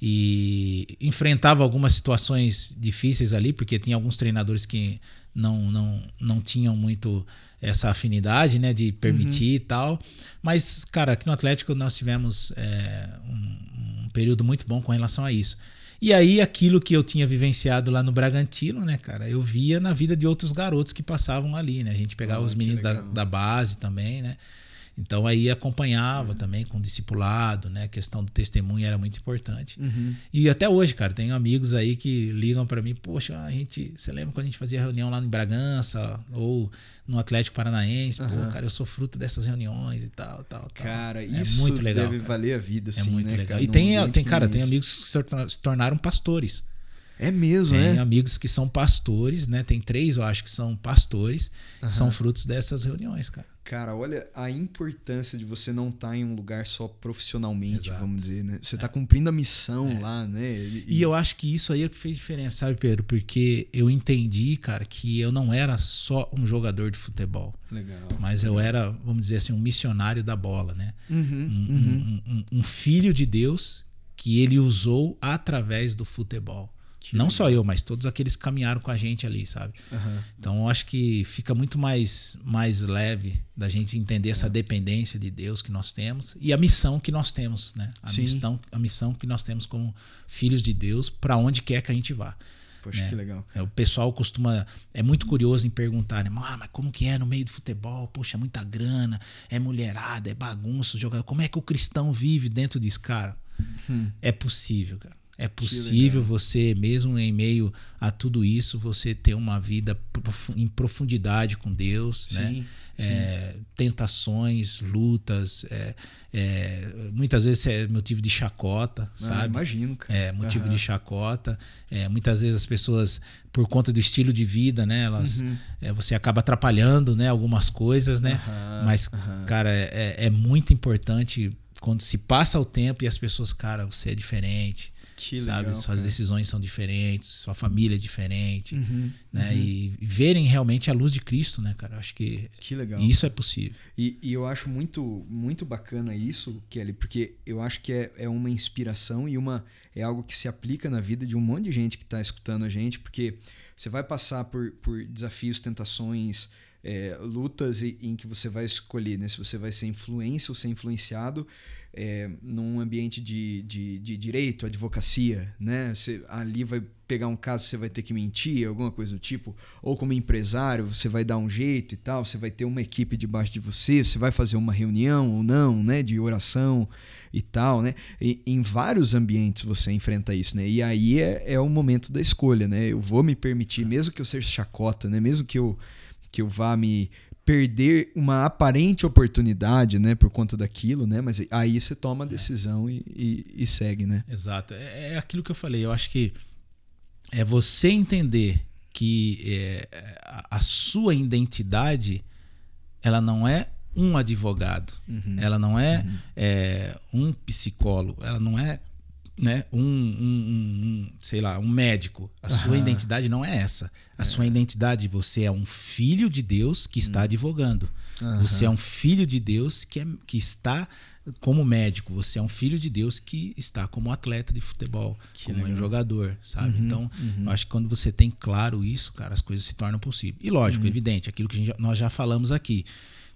e enfrentava algumas situações difíceis ali, porque tinha alguns treinadores que não, não, não tinham muito essa afinidade, né, de permitir uhum. e tal. Mas, cara, aqui no Atlético nós tivemos é, um, um, período muito bom com relação a isso. E aí, aquilo que eu tinha vivenciado lá no Bragantino, né, cara, eu via na vida de outros garotos que passavam ali, né? A gente pegava oh, os meninos da, da base também, né? Então aí acompanhava uhum. também com discipulado, né? A questão do testemunho era muito importante. Uhum. E até hoje, cara, tenho amigos aí que ligam para mim, poxa, a gente, você lembra quando a gente fazia reunião lá em Bragança ou no Atlético Paranaense? Uhum. Pô, cara, eu sou fruto dessas reuniões e tal, tal, tal. Cara, é isso muito legal, deve cara. valer a vida, assim, É muito né, legal. Cara, e tem, tem cara, tem amigos que se tornaram pastores. É mesmo, tem é? amigos que são pastores, né? Tem três, eu acho, que são pastores, uhum. são frutos dessas reuniões, cara. Cara, olha a importância de você não estar tá em um lugar só profissionalmente, Exato. vamos dizer, né? Você está é. cumprindo a missão é. lá, né? E... e... eu acho que isso aí é o que fez diferença, sabe, Pedro? Porque eu entendi, cara, que eu não era só um jogador de futebol. Legal. Mas legal. eu era, vamos dizer assim, um missionário da bola, né? Uhum, um, uhum. Um, um, um filho de Deus que ele usou através do futebol. Que não legal. só eu, mas todos aqueles que caminharam com a gente ali, sabe? Uhum. Então eu acho que fica muito mais, mais leve da gente entender essa é. dependência de Deus que nós temos e a missão que nós temos, né? A, missão, a missão que nós temos como filhos de Deus para onde quer que a gente vá. Poxa, né? que legal. Cara. É, o pessoal costuma. É muito curioso em perguntar, né? Ah, mas como que é no meio do futebol? Poxa, é muita grana, é mulherada, é bagunça, jogador. Como é que o cristão vive dentro disso, cara? Hum. É possível, cara. É possível você, mesmo em meio a tudo isso, você ter uma vida em profundidade com Deus, sim, né? Sim. É, tentações, lutas, é, é, muitas vezes é motivo de chacota, ah, sabe? Imagino, cara. É motivo uhum. de chacota. É, muitas vezes as pessoas, por conta do estilo de vida, né? Elas, uhum. É, você acaba atrapalhando, né? Algumas coisas, né? Uhum. Mas, cara, é, é muito importante quando se passa o tempo e as pessoas, cara, você é diferente. Que sabe? Legal, Suas decisões são diferentes, sua família é diferente, uhum, né? Uhum. E verem realmente a luz de Cristo, né, cara? Eu acho que, que legal. isso é possível. E, e, eu acho muito, muito bacana isso, Kelly, porque eu acho que é, é uma inspiração e uma é algo que se aplica na vida de um monte de gente que está escutando a gente, porque você vai passar por, por desafios, tentações, é, lutas em que você vai escolher né? se você vai ser influência ou ser influenciado é, num ambiente de, de, de, direito, advocacia, né? Você ali vai pegar um caso, você vai ter que mentir, alguma coisa do tipo, ou como empresário, você vai dar um jeito e tal, você vai ter uma equipe debaixo de você, você vai fazer uma reunião ou não, né, de oração e tal, né? E, em vários ambientes você enfrenta isso, né? E aí é, é o momento da escolha, né? Eu vou me permitir, mesmo que eu seja chacota, né? Mesmo que eu que eu vá me perder uma aparente oportunidade, né, por conta daquilo, né? Mas aí você toma a decisão é. e, e, e, segue, né? Exato. É, é, aquilo que eu falei. Eu acho que é você entender que é, a sua identidade ela não é um advogado, uhum. ela não é, uhum. é, um psicólogo, ela não é né, um, um, um, sei lá, um médico. A sua identidade não é essa. A é. sua identidade, você é um filho de Deus que está hum. advogando. Você é um filho de Deus que, é, que está como médico. Você é um filho de Deus que está como atleta de futebol, que como legal. um jogador, sabe? Uhum, então, uhum. eu acho que quando você tem claro isso, cara, as coisas se tornam possíveis. E lógico, uhum. evidente, aquilo que gente, nós já falamos aqui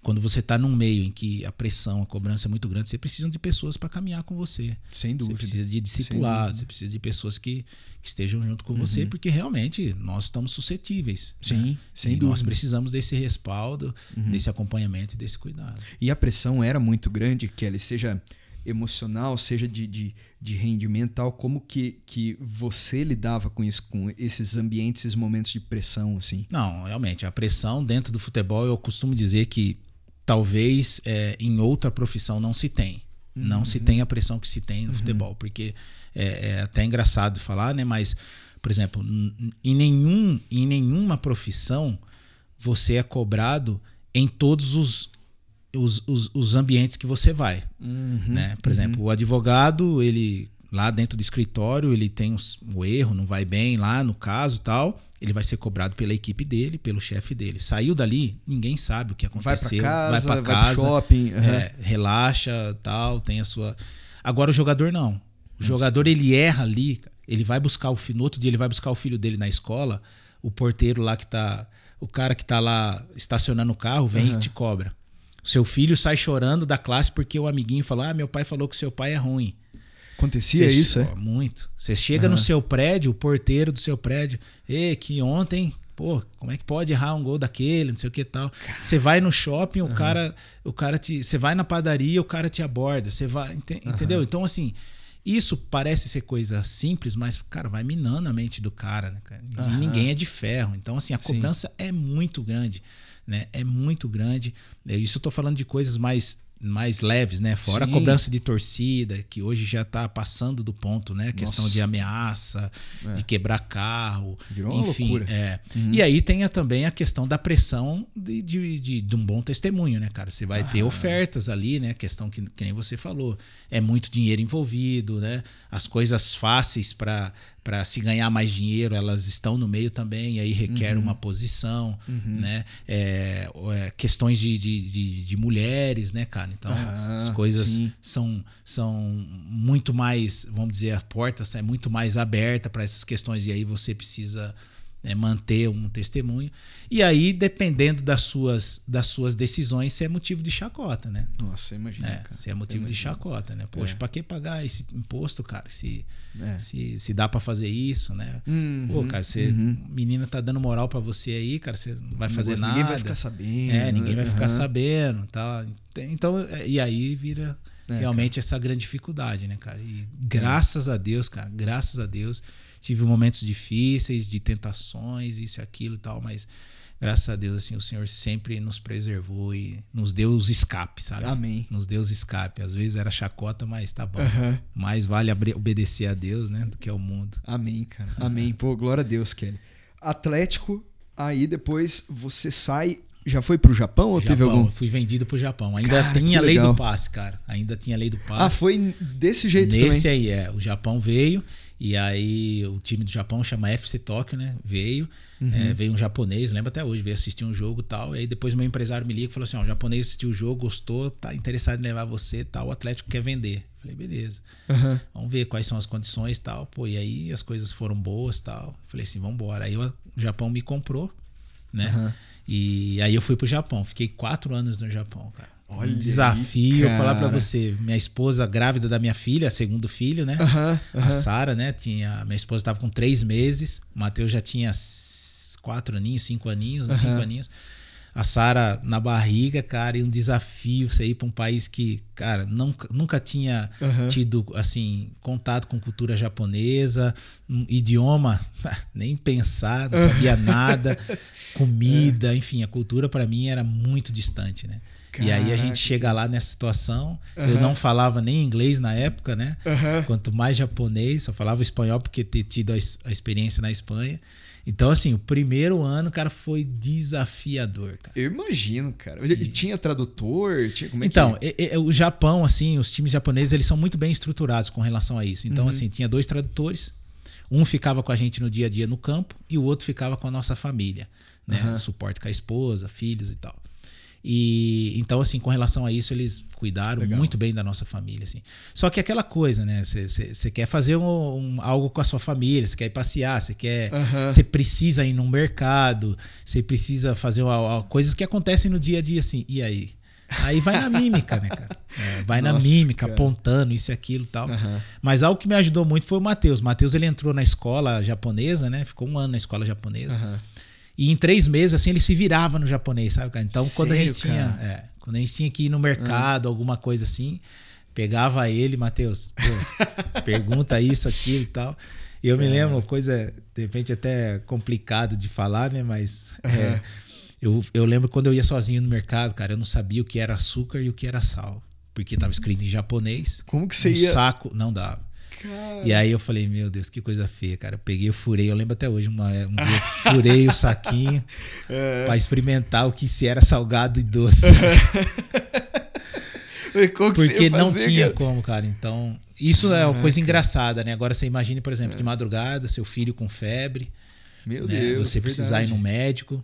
quando você está num meio em que a pressão, a cobrança é muito grande, você precisa de pessoas para caminhar com você. Sem dúvida. Você precisa de discipulados, você precisa de pessoas que, que estejam junto com uhum. você, porque realmente nós estamos suscetíveis. Sim, né? sem e dúvida. Nós precisamos desse respaldo, uhum. desse acompanhamento e desse cuidado. E a pressão era muito grande, Kelly, seja emocional, seja de, de, de rendimento tal, como que, que você lidava com isso, com esses ambientes, esses momentos de pressão, assim? Não, realmente, a pressão dentro do futebol, eu costumo dizer que talvez é, em outra profissão não se tem. Uhum. Não se tem a pressão que se tem no uhum. futebol, porque é, é, até engraçado falar, né? Mas, por exemplo, em, nenhum, em nenhuma profissão você é cobrado em todos os, os, os, os ambientes que você vai. Uhum. Né? Por exemplo, uhum. o advogado, ele lá dentro do escritório, ele tem o erro, não vai bem lá no caso tal, ele vai ser cobrado pela equipe dele, pelo chefe dele. Saiu dali, ninguém sabe o que aconteceu. Vai para casa, vai para casa, vai shopping, uhum. é, relaxa, tal, tem a sua. Agora o jogador não. O Nossa. jogador ele erra ali, ele vai buscar o no outro dia ele vai buscar o filho dele na escola, o porteiro lá que tá, o cara que tá lá estacionando o carro vem uhum. e te cobra. Seu filho sai chorando da classe porque o amiguinho falou: "Ah, meu pai falou que seu pai é ruim". Acontecia Cê, isso, é? Muito. Você chega uhum. no seu prédio, o porteiro do seu prédio, e que ontem, pô, como é que pode errar um gol daquele, não sei o que tal. Você vai no shopping, o uhum. cara, o cara te, você vai na padaria, o cara te aborda, você vai, uhum. entendeu? Então assim, isso parece ser coisa simples, mas cara, vai minando a mente do cara, né, cara? E ninguém é de ferro. Então assim, a cobrança Sim. é muito grande, né? É muito grande. Isso eu tô falando de coisas mais mais leves, né? Fora Sim. a cobrança de torcida, que hoje já está passando do ponto, né? A questão de ameaça, é. de quebrar carro. Virou enfim, uma loucura. É. Uhum. E aí tem também a questão da pressão de, de, de, de um bom testemunho, né, cara? Você vai ah. ter ofertas ali, né? Questão que, que nem você falou. É muito dinheiro envolvido, né? As coisas fáceis para para se ganhar mais dinheiro, elas estão no meio também, e aí requer uhum. uma posição, uhum. né? É, é, questões de, de, de, de, mulheres, né, cara? Então, ah, as coisas são, são muito mais, vamos dizer, a porta é muito mais aberta para essas questões, e aí você precisa né, manter um testemunho. E aí, dependendo das suas, das suas decisões, se é motivo de chacota, né? Nossa, imagina. É, se é motivo de chacota, né? Poxa, é. pra que pagar esse imposto, cara? Se, é. se, se dá para fazer isso, né? Uhum, Pô, cara, você, uhum. menina tá dando moral para você aí, cara, você não vai fazer nada. Ninguém vai ficar sabendo. É, ninguém vai ficar sabendo, tá? Então, é, e aí vira é, realmente cara. essa grande dificuldade, né, cara? E graças a Deus, cara, graças a Deus, tive momentos difíceis, de tentações, isso e aquilo e tal, mas graças a Deus, assim, o Senhor sempre nos preservou e nos deu os escapes, sabe? Amém. Nos deu os escapes. Às vezes era chacota, mas tá bom. Uhum. Mais vale obedecer a Deus, né, do que ao mundo. Amém, cara. Amém. Pô, glória a Deus, Kelly. Atlético, aí depois você sai já foi pro Japão ou Japão, teve algum? Fui vendido pro Japão. Ainda cara, tinha lei do passe, cara. Ainda tinha lei do passe. Ah, foi desse jeito Nesse também? Aí, é. O Japão veio e aí o time do Japão chama FC Tóquio, né? Veio. Uhum. É, veio um japonês, lembra até hoje, veio assistir um jogo e tal. E aí depois meu empresário me liga e falou assim: ó, o japonês assistiu o jogo, gostou, tá interessado em levar você e tal. O Atlético quer vender. Falei, beleza. Uhum. Vamos ver quais são as condições e tal. Pô, e aí as coisas foram boas tal. Falei assim, vamos embora. Aí o Japão me comprou, né? Uhum. E aí eu fui pro Japão. Fiquei quatro anos no Japão, cara. Olha um desafio, aí, falar para você. Minha esposa grávida da minha filha, segundo filho, né? Uhum, uhum. A Sara, né? Tinha, minha esposa estava com três meses. O Matheus já tinha quatro aninhos, cinco aninhos, uhum. cinco aninhos. A Sara na barriga, cara, e um desafio você ir para um país que, cara, nunca, nunca tinha tido, assim, contato com cultura japonesa, um idioma, nem pensar, não sabia nada, comida, é. enfim, a cultura para mim era muito distante, né? Caraca. E aí a gente chega lá nessa situação. Uhum. Eu não falava nem inglês na época, né? Uhum. Quanto mais japonês, só falava espanhol porque ter tido a, experiência na Espanha. Então, assim, o primeiro ano, cara, foi desafiador, cara. Eu imagino, cara. E tinha tradutor? Tinha, como é então, que... é, é, o Japão, assim, os times japoneses, eles são muito bem estruturados com relação a isso. Então, uhum. assim, tinha dois tradutores. Um ficava com a gente no dia a dia no campo e o outro ficava com a nossa família, né? Suporte com a esposa, filhos e tal. E então, assim, com relação a isso, eles cuidaram Legal. muito bem da nossa família, assim. Só que aquela coisa, né? Você quer fazer um, um- algo com a sua família, você quer ir passear, você quer. Você precisa ir num mercado, você precisa fazer uma- coisas que acontecem no dia a dia, assim. E aí? Aí vai na mímica, né, cara? É, vai na Nossa, mímica, cara. apontando isso e aquilo e tal. Aham. Mas algo que me ajudou muito foi o Matheus. O Matheus ele entrou na escola japonesa, né? Ficou um ano na escola japonesa. Aham. E em três meses, assim, ele se virava no japonês, sabe, cara? Então, quando a gente Sério, tinha. é, quando a gente tinha que ir no mercado, alguma coisa assim, pegava ele, Matheus, pergunta isso, aquilo e tal. E eu me lembro, coisa, de repente, até complicado de falar, né? Mas é, eu, eu lembro quando eu ia sozinho no mercado, cara, eu não sabia o que era açúcar e o que era sal. Porque tava escrito em japonês. Como que você um ia- saco. Não dava. E aí eu falei, meu Deus, que coisa feia, cara. Eu peguei, eu furei, eu lembro até hoje, uma, um dia eu furei o saquinho É. pra experimentar o que se era salgado e doce. Você Porque não fazer, tinha cara? como, cara. Então, isso é uma coisa engraçada, né? Agora você imagine, por exemplo, de madrugada, seu filho com febre, Meu né? Deus. você precisar ir no médico.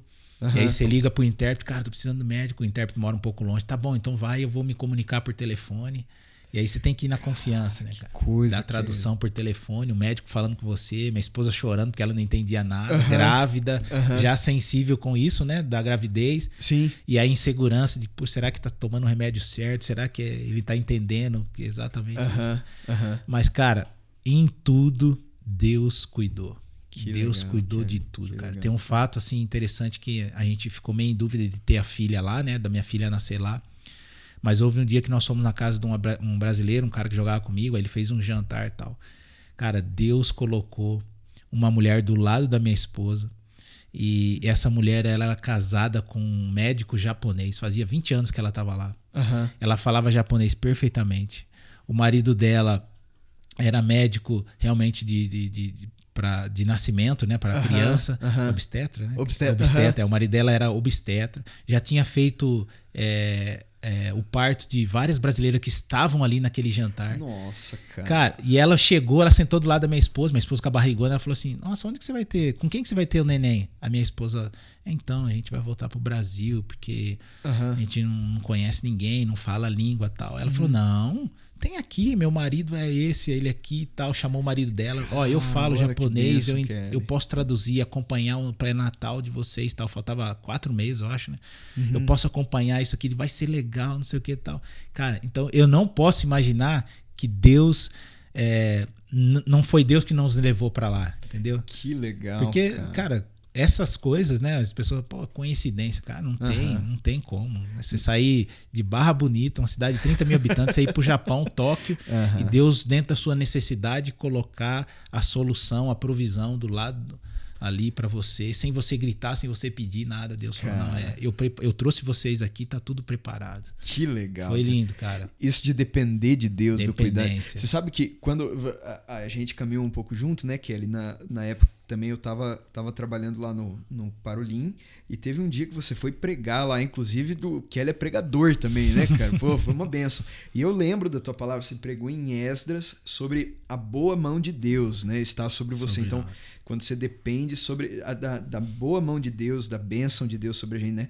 E aí você liga pro intérprete, cara, tô precisando do médico, o intérprete mora um pouco longe. Tá bom, então vai, eu vou me comunicar por telefone. E aí você tem que ir na confiança, né, cara? coisa Da que tradução por telefone, o médico falando com você, minha esposa chorando porque ela não entendia nada, grávida, já sensível com isso, né, da gravidez. Sim. E a insegurança de, pô, será que tá tomando o remédio certo? Será que ele tá entendendo que é exatamente isso? Aham. Aham. Mas, cara, em tudo Deus cuidou. Que Deus legal, cuidou cara, de tudo, cara. legal. Tem um fato assim interessante que a gente ficou meio em dúvida de ter a filha lá, né, da minha filha nascer lá. Mas houve um dia que nós fomos na casa de uma um brasileiro, um cara que jogava comigo, aí ele fez um jantar e tal. Cara, Deus colocou uma mulher do lado da minha esposa. E essa mulher, ela era casada com um médico japonês. Fazia 20 anos que ela estava lá. Aham. Ela falava japonês perfeitamente. O marido dela era médico realmente de, de, de, de, pra- de nascimento, né? Para Aham, criança. aham. Obstetra, né? Obstetra, Obstetra. é, O marido dela era obstetra. Já tinha feito é, é, o parto de várias brasileiras que estavam ali naquele jantar. Nossa, cara. Cara, e ela chegou, ela sentou do lado da minha esposa, minha esposa com a barrigona, ela falou assim: Nossa, onde que você vai ter? Com quem que você vai ter o neném? A minha esposa, então, a gente vai voltar pro Brasil, porque Aham. a gente não, não conhece ninguém, não fala a língua e tal. Ela Uhum. falou: Não, tem aqui, meu marido é esse, ele aqui e tal. Chamou o marido dela. Ó, eu Ah, falo japonês, eu, eu posso traduzir, acompanhar o pré-natal de vocês e tal. Faltava quatro meses, eu acho, né? Uhum. Eu posso acompanhar isso aqui, vai ser legal, não sei o que e tal. Cara, então eu não posso imaginar que Deus. é, não foi Deus que nos levou pra lá, entendeu? Que legal. Porque, cara. cara. Essas coisas, né? As pessoas, pô, coincidência, cara, não tem, não tem como. Você sair de Barra Bonita, uma cidade de 30 mil habitantes, você ir pro Japão, Tóquio, Aham. e Deus, dentro da sua necessidade, colocar a solução, a provisão do lado ali pra você, sem você gritar, sem você pedir nada. Deus falou, não, é, eu, eu trouxe vocês aqui, tá tudo preparado. Que legal. Foi cara. lindo, cara. Isso de depender de Deus, do cuidado. Você sabe que quando a, a gente caminhou um pouco junto, né, Kelly? Na, na época também eu tava, tava trabalhando lá no, no Parolim e teve um dia que você foi pregar lá, inclusive do Kelly é pregador também, né, cara? Pô, foi uma benção. E eu lembro da tua palavra, você pregou em Esdras sobre a boa mão de Deus, né? Está sobre você. Sobre então, nós. quando você depende sobre a, da, da boa mão de Deus, da bênção de Deus sobre a gente, né?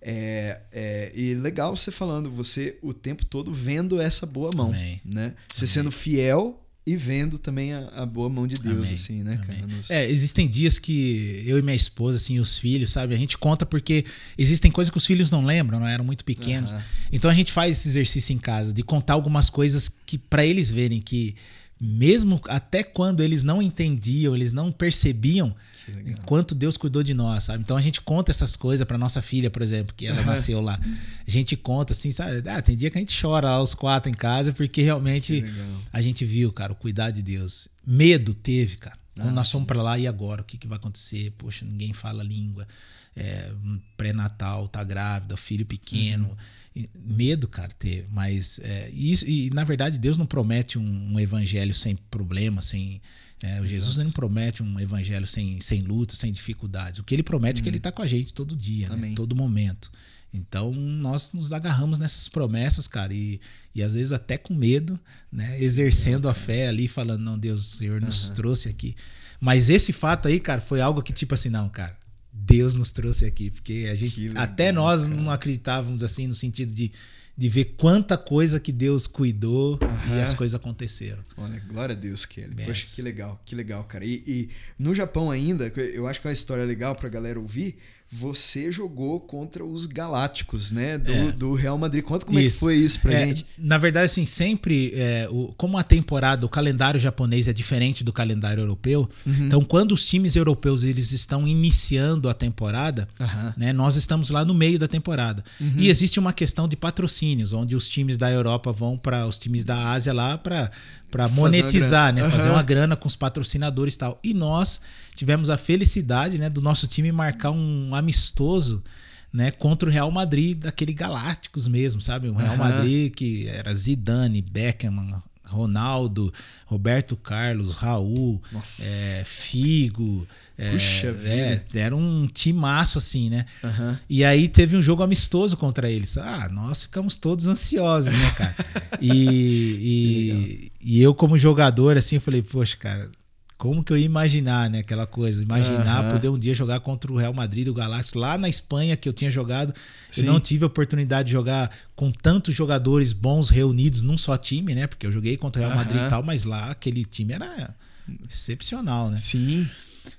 É, é, e legal você falando, você o tempo todo vendo essa boa mão, Amém. né? Você Amém. sendo fiel e vendo também a, a boa mão de Deus, Amém. assim, né, Amém. cara? Nos- É, existem dias que eu e minha esposa, assim, os filhos, sabe? A gente conta porque existem coisas que os filhos não lembram, não eram muito pequenos. Aham. Então a gente faz esse exercício em casa de contar algumas coisas que para eles verem que mesmo até quando eles não entendiam, eles não percebiam quanto Deus cuidou de nós, sabe? Então a gente conta essas coisas para nossa filha, por exemplo, que ela nasceu lá. A gente conta assim, sabe? Ah, tem dia que a gente chora lá os quatro em casa porque realmente a gente viu, cara, o cuidado de Deus. Medo teve, cara. Quando Ah, nós fomos pra lá, e agora? O que, que vai acontecer? Poxa, ninguém fala a língua. É, pré-natal, tá grávida, filho pequeno. Uhum. Medo, cara, ter. Mas é, isso, e na verdade, Deus não promete um, um evangelho sem problema, sem. é, o Jesus não promete um evangelho sem, sem luta, sem dificuldades. O que ele promete é que ele tá com a gente todo dia, né? Uhum. Todo momento. Então nós nos agarramos nessas promessas, cara, e, e às vezes até com medo, né? Exercendo a fé ali, falando, não, Deus, o Senhor nos trouxe aqui. Mas esse fato aí, cara, foi algo que, tipo assim, não, cara, Deus nos trouxe aqui, porque a gente legal, até nós cara. não acreditávamos assim no sentido de de ver quanta coisa que Deus cuidou uhum. e as coisas aconteceram. Olha, glória a Deus, Kelly. Yes. Poxa, que legal, que legal, cara. E, e, no Japão ainda, eu acho que é uma história legal pra galera ouvir você jogou contra os Galácticos, né? Do, é. do Real Madrid. Conta como isso. é que foi isso pra é, gente. Na verdade, assim, sempre, é, o, como a temporada, o calendário japonês é diferente do calendário europeu, uhum. então quando os times europeus eles estão iniciando a temporada, uhum. né? Nós estamos lá no meio da temporada. Uhum. E existe uma questão de patrocínios, onde os times da Europa vão para os times da Ásia lá para para monetizar, né? Fazer uma grana com os patrocinadores e tal. E nós tivemos a felicidade, né, do nosso time marcar um amistoso, né, contra o Real Madrid, daquele Galácticos mesmo, sabe? O Real Madrid que era Zidane, Beckham, Ronaldo, Roberto Carlos, Raul, é, Figo. É, Puxa é, era um timaço assim, né? Uhum. E aí teve um jogo amistoso contra eles. Ah, nós ficamos todos ansiosos, né, cara? e, e, e, eu, como jogador, assim, eu falei, poxa, cara, como que eu ia imaginar, né? Aquela coisa, imaginar uhum. poder um dia jogar contra o Real Madrid, o Galactus, lá na Espanha que eu tinha jogado. Sim. Eu não tive a oportunidade de jogar com tantos jogadores bons reunidos num só time, né? Porque eu joguei contra o Real uhum. Madrid e tal, mas lá aquele time era excepcional, né? Sim.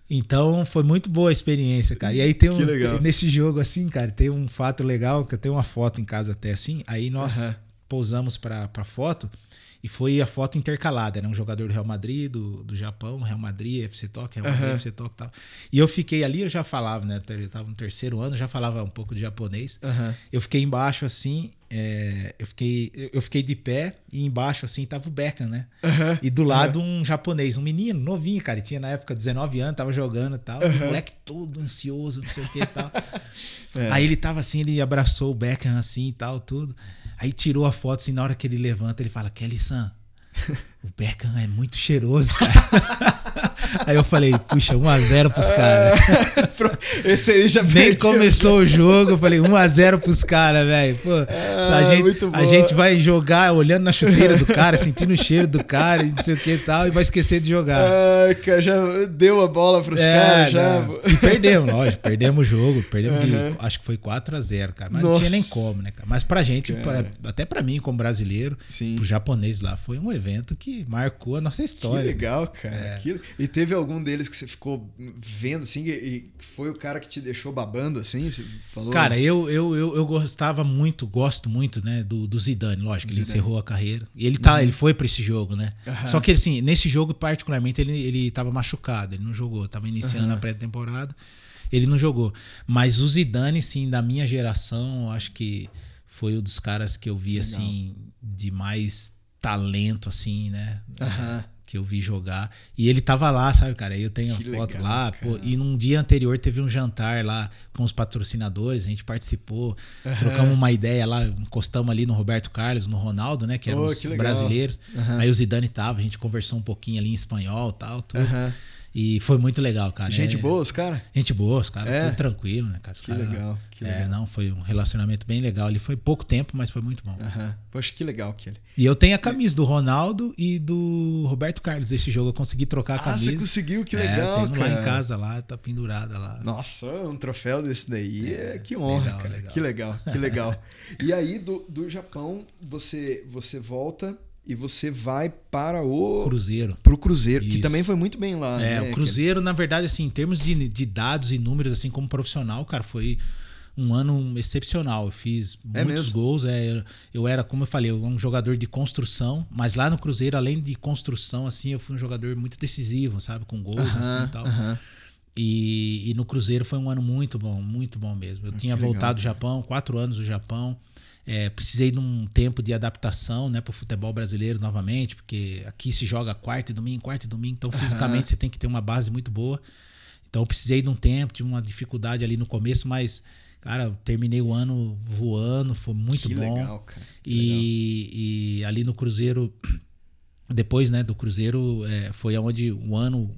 Então foi muito boa a experiência, cara. E aí tem um nesse jogo assim, cara, tem um fato legal que eu tenho uma foto em casa até assim. Aí nós uhum. pousamos para para foto. E foi a foto intercalada, era um jogador do Real Madrid, do, do Japão, Real Madrid, FC Tóquio, Real Madrid, uhum. FC Tóquio e tal. E eu fiquei ali, eu já falava, né? Eu tava no terceiro ano, já falava um pouco de japonês. Uhum. Eu fiquei embaixo assim, é, eu, fiquei, eu fiquei de pé e embaixo assim tava o Beckham, né? Uhum. E do lado um japonês, um menino novinho, cara. Tinha na época 19 anos, tava jogando e tal. Uhum. moleque todo ansioso, não sei o que e tal. É. Aí ele tava assim, ele abraçou o Beckham assim e tal, tudo. Aí tirou a foto, assim, na hora que ele levanta, ele fala, Kelly San, o Beckham é muito cheiroso, cara. Aí eu falei, puxa, 1x0 pros caras. Esse aí já Nem começou o jogo, eu falei, 1x0 pros caras, velho. Pô, ah, a, gente, a gente vai jogar olhando na chuteira do cara, sentindo o cheiro do cara e não sei o que e tal, e vai esquecer de jogar. Ah, já deu a bola pros é, caras, já. E perdemos, lógico, perdemos o jogo, perdemos uhum. de, acho que foi 4x0, cara. Mas Nossa. não tinha nem como, né, cara? Mas pra gente, pra, até pra mim, como brasileiro, Sim. pro japonês lá, foi um evento que marcou a nossa história. Que legal, cara. É. Que... E teve algum deles que você ficou vendo, assim, e foi o cara que te deixou babando, assim? Você falou? Cara, eu, eu, eu, eu gostava muito, gosto muito, né, do, do Zidane, lógico, Zidane. ele encerrou a carreira. E ele, tá, uhum. ele foi para esse jogo, né? Uhum. Só que, assim, nesse jogo, particularmente, ele, ele tava machucado, ele não jogou, tava iniciando uhum. a pré-temporada, ele não jogou. Mas o Zidane, sim, da minha geração, acho que foi um dos caras que eu vi, Legal. assim, de mais talento, assim, né? Uhum. Que eu vi jogar. E ele tava lá, sabe, cara? Aí eu tenho que a foto legal, lá. Pô, e num dia anterior teve um jantar lá com os patrocinadores, a gente participou, uhum. trocamos uma ideia lá, encostamos ali no Roberto Carlos, no Ronaldo, né? Que eram oh, os brasileiros. Uhum. Aí o Zidane tava, a gente conversou um pouquinho ali em espanhol tal, tudo. E foi muito legal, cara. Gente é, boa, os caras? Gente boa, os caras, é. tudo tranquilo, né, cara? Os que cara, legal, que é, legal. não, foi um relacionamento bem legal. Ele foi pouco tempo, mas foi muito bom. Uhum. Poxa, que legal, Kelly. E eu tenho a camisa do Ronaldo e do Roberto Carlos desse jogo. Eu consegui trocar a camisa. Ah, você conseguiu? Que legal, é, tenho cara. lá em casa, lá, tá pendurada lá. Nossa, um troféu desse daí. É, que honra, legal, cara. Legal. Que legal, que legal. e aí, do, do Japão, você, você volta e você vai para o Cruzeiro. Para o Cruzeiro, Isso. que também foi muito bem lá. É, né? o Cruzeiro, na verdade, assim, em termos de, de dados e números, assim, como profissional, cara, foi um ano excepcional. Eu fiz é muitos mesmo? gols. É, eu era, como eu falei, um jogador de construção, mas lá no Cruzeiro, além de construção, assim, eu fui um jogador muito decisivo, sabe? Com gols, uh -huh, assim tal. Uh -huh. e, e, no Cruzeiro foi um ano muito bom, muito bom mesmo. Eu ah, tinha voltado do Japão, quatro anos do Japão. É, precisei de um tempo de adaptação né, para o futebol brasileiro novamente, porque aqui se joga quarta e domingo, quarta e domingo, então fisicamente uhum. você tem que ter uma base muito boa. Então precisei de um tempo, de uma dificuldade ali no começo, mas, cara, terminei o ano voando, foi muito que bom. Legal, cara. E, legal. e ali no Cruzeiro, depois né, do Cruzeiro, é, foi onde o ano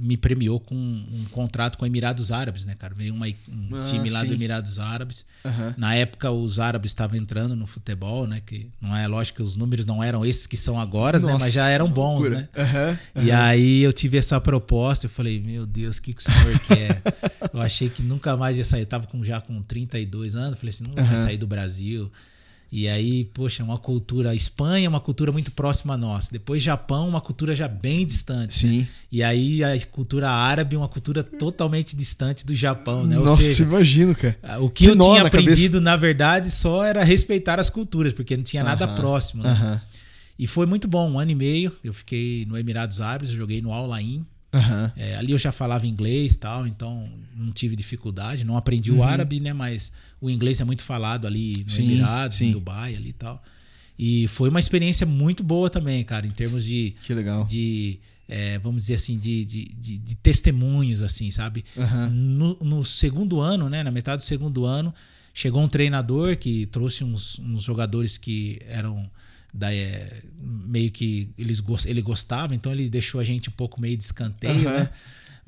me premiou com um contrato com Emirados Árabes, né, cara? Veio uma, um ah, time lá sim. do Emirados Árabes. Uhum. Na época, os árabes estavam entrando no futebol, né? Que não é lógico que os números não eram esses que são agora, Nossa, né? Mas já eram bons, loucura. né? Uhum, uhum. E aí eu tive essa proposta, eu falei, meu Deus, o que, que o senhor quer? Eu achei que nunca mais ia sair. Eu tava com, já com 32 anos, falei assim, não vai sair do Brasil. E aí, poxa, uma cultura. Espanha é uma cultura muito próxima a nossa. Depois, Japão, uma cultura já bem distante. Sim. E aí, a cultura árabe, uma cultura totalmente distante do Japão, né? Ou Nossa, seja, imagino, cara. o que, Que eu tinha na cabeça. aprendido, na verdade, só era respeitar as culturas, porque não tinha nada Aham, próximo. Né? Aham. E foi muito bom, um ano e meio. Eu fiquei no Emirados Árabes, joguei no Al Ain. Aham. É, ali eu já falava inglês e tal, então não tive dificuldade. Não aprendi Uhum. o árabe, né? Mas o inglês é muito falado ali no Sim, Emirados, sim. em Dubai ali e tal. E foi uma experiência muito boa também, cara, em termos de, Que legal. de é, vamos dizer assim, de, de, de- de testemunhos, assim, sabe? Aham. No, no segundo ano, né? Na metade do segundo ano, chegou um treinador que trouxe uns, uns jogadores que eram da, é, meio que eles, ele gostava, então ele deixou a gente um pouco meio de escanteio, Aham. né?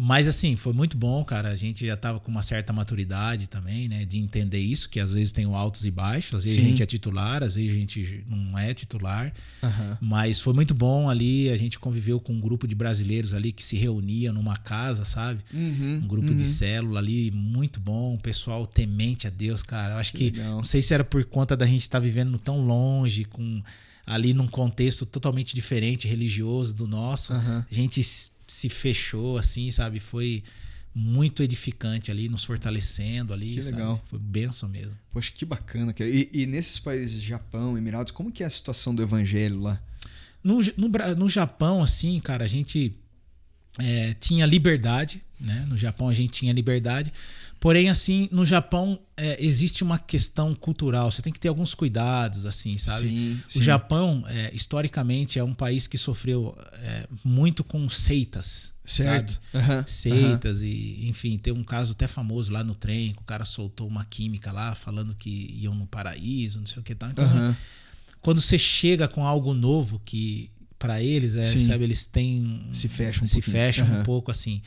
Mas assim, foi muito bom, cara. A gente já tava com uma certa maturidade também, né? De entender isso, que às vezes tem o altos e baixos. Às vezes Sim. a gente é titular, às vezes a gente não é titular. Aham. Mas foi muito bom ali. A gente conviveu com um grupo de brasileiros ali que se reunia numa casa, sabe? Uhum. Um grupo de célula ali, muito bom. O pessoal temente a Deus, cara. Eu acho que, legal. não sei se era por conta da gente estar vivendo tão longe, com ali num contexto totalmente diferente, religioso do nosso. Aham. A gente se fechou, assim, sabe? Foi muito edificante ali, nos fortalecendo ali, Que sabe? legal. Foi benção mesmo. Poxa, que bacana, cara. E, e nesses países, Japão, Emirados, como que é a situação do evangelho lá? No, no, no Japão, assim, cara, a gente é, tinha liberdade, né? No Japão a gente tinha liberdade. Porém, assim, no Japão é, existe uma questão cultural. Você tem que ter alguns cuidados, assim, sabe? Sim, O sim. Japão, é, historicamente, é um país que sofreu é, muito com seitas. Certo. Aham. Seitas e, enfim, tem um caso até famoso lá no trem, que o cara soltou uma química lá, falando que iam no paraíso, não sei o que tal. Então, Aham. quando você chega com algo novo que para eles é, sabe, eles têm Se fecham um se pouquinho. fecham um pouco assim.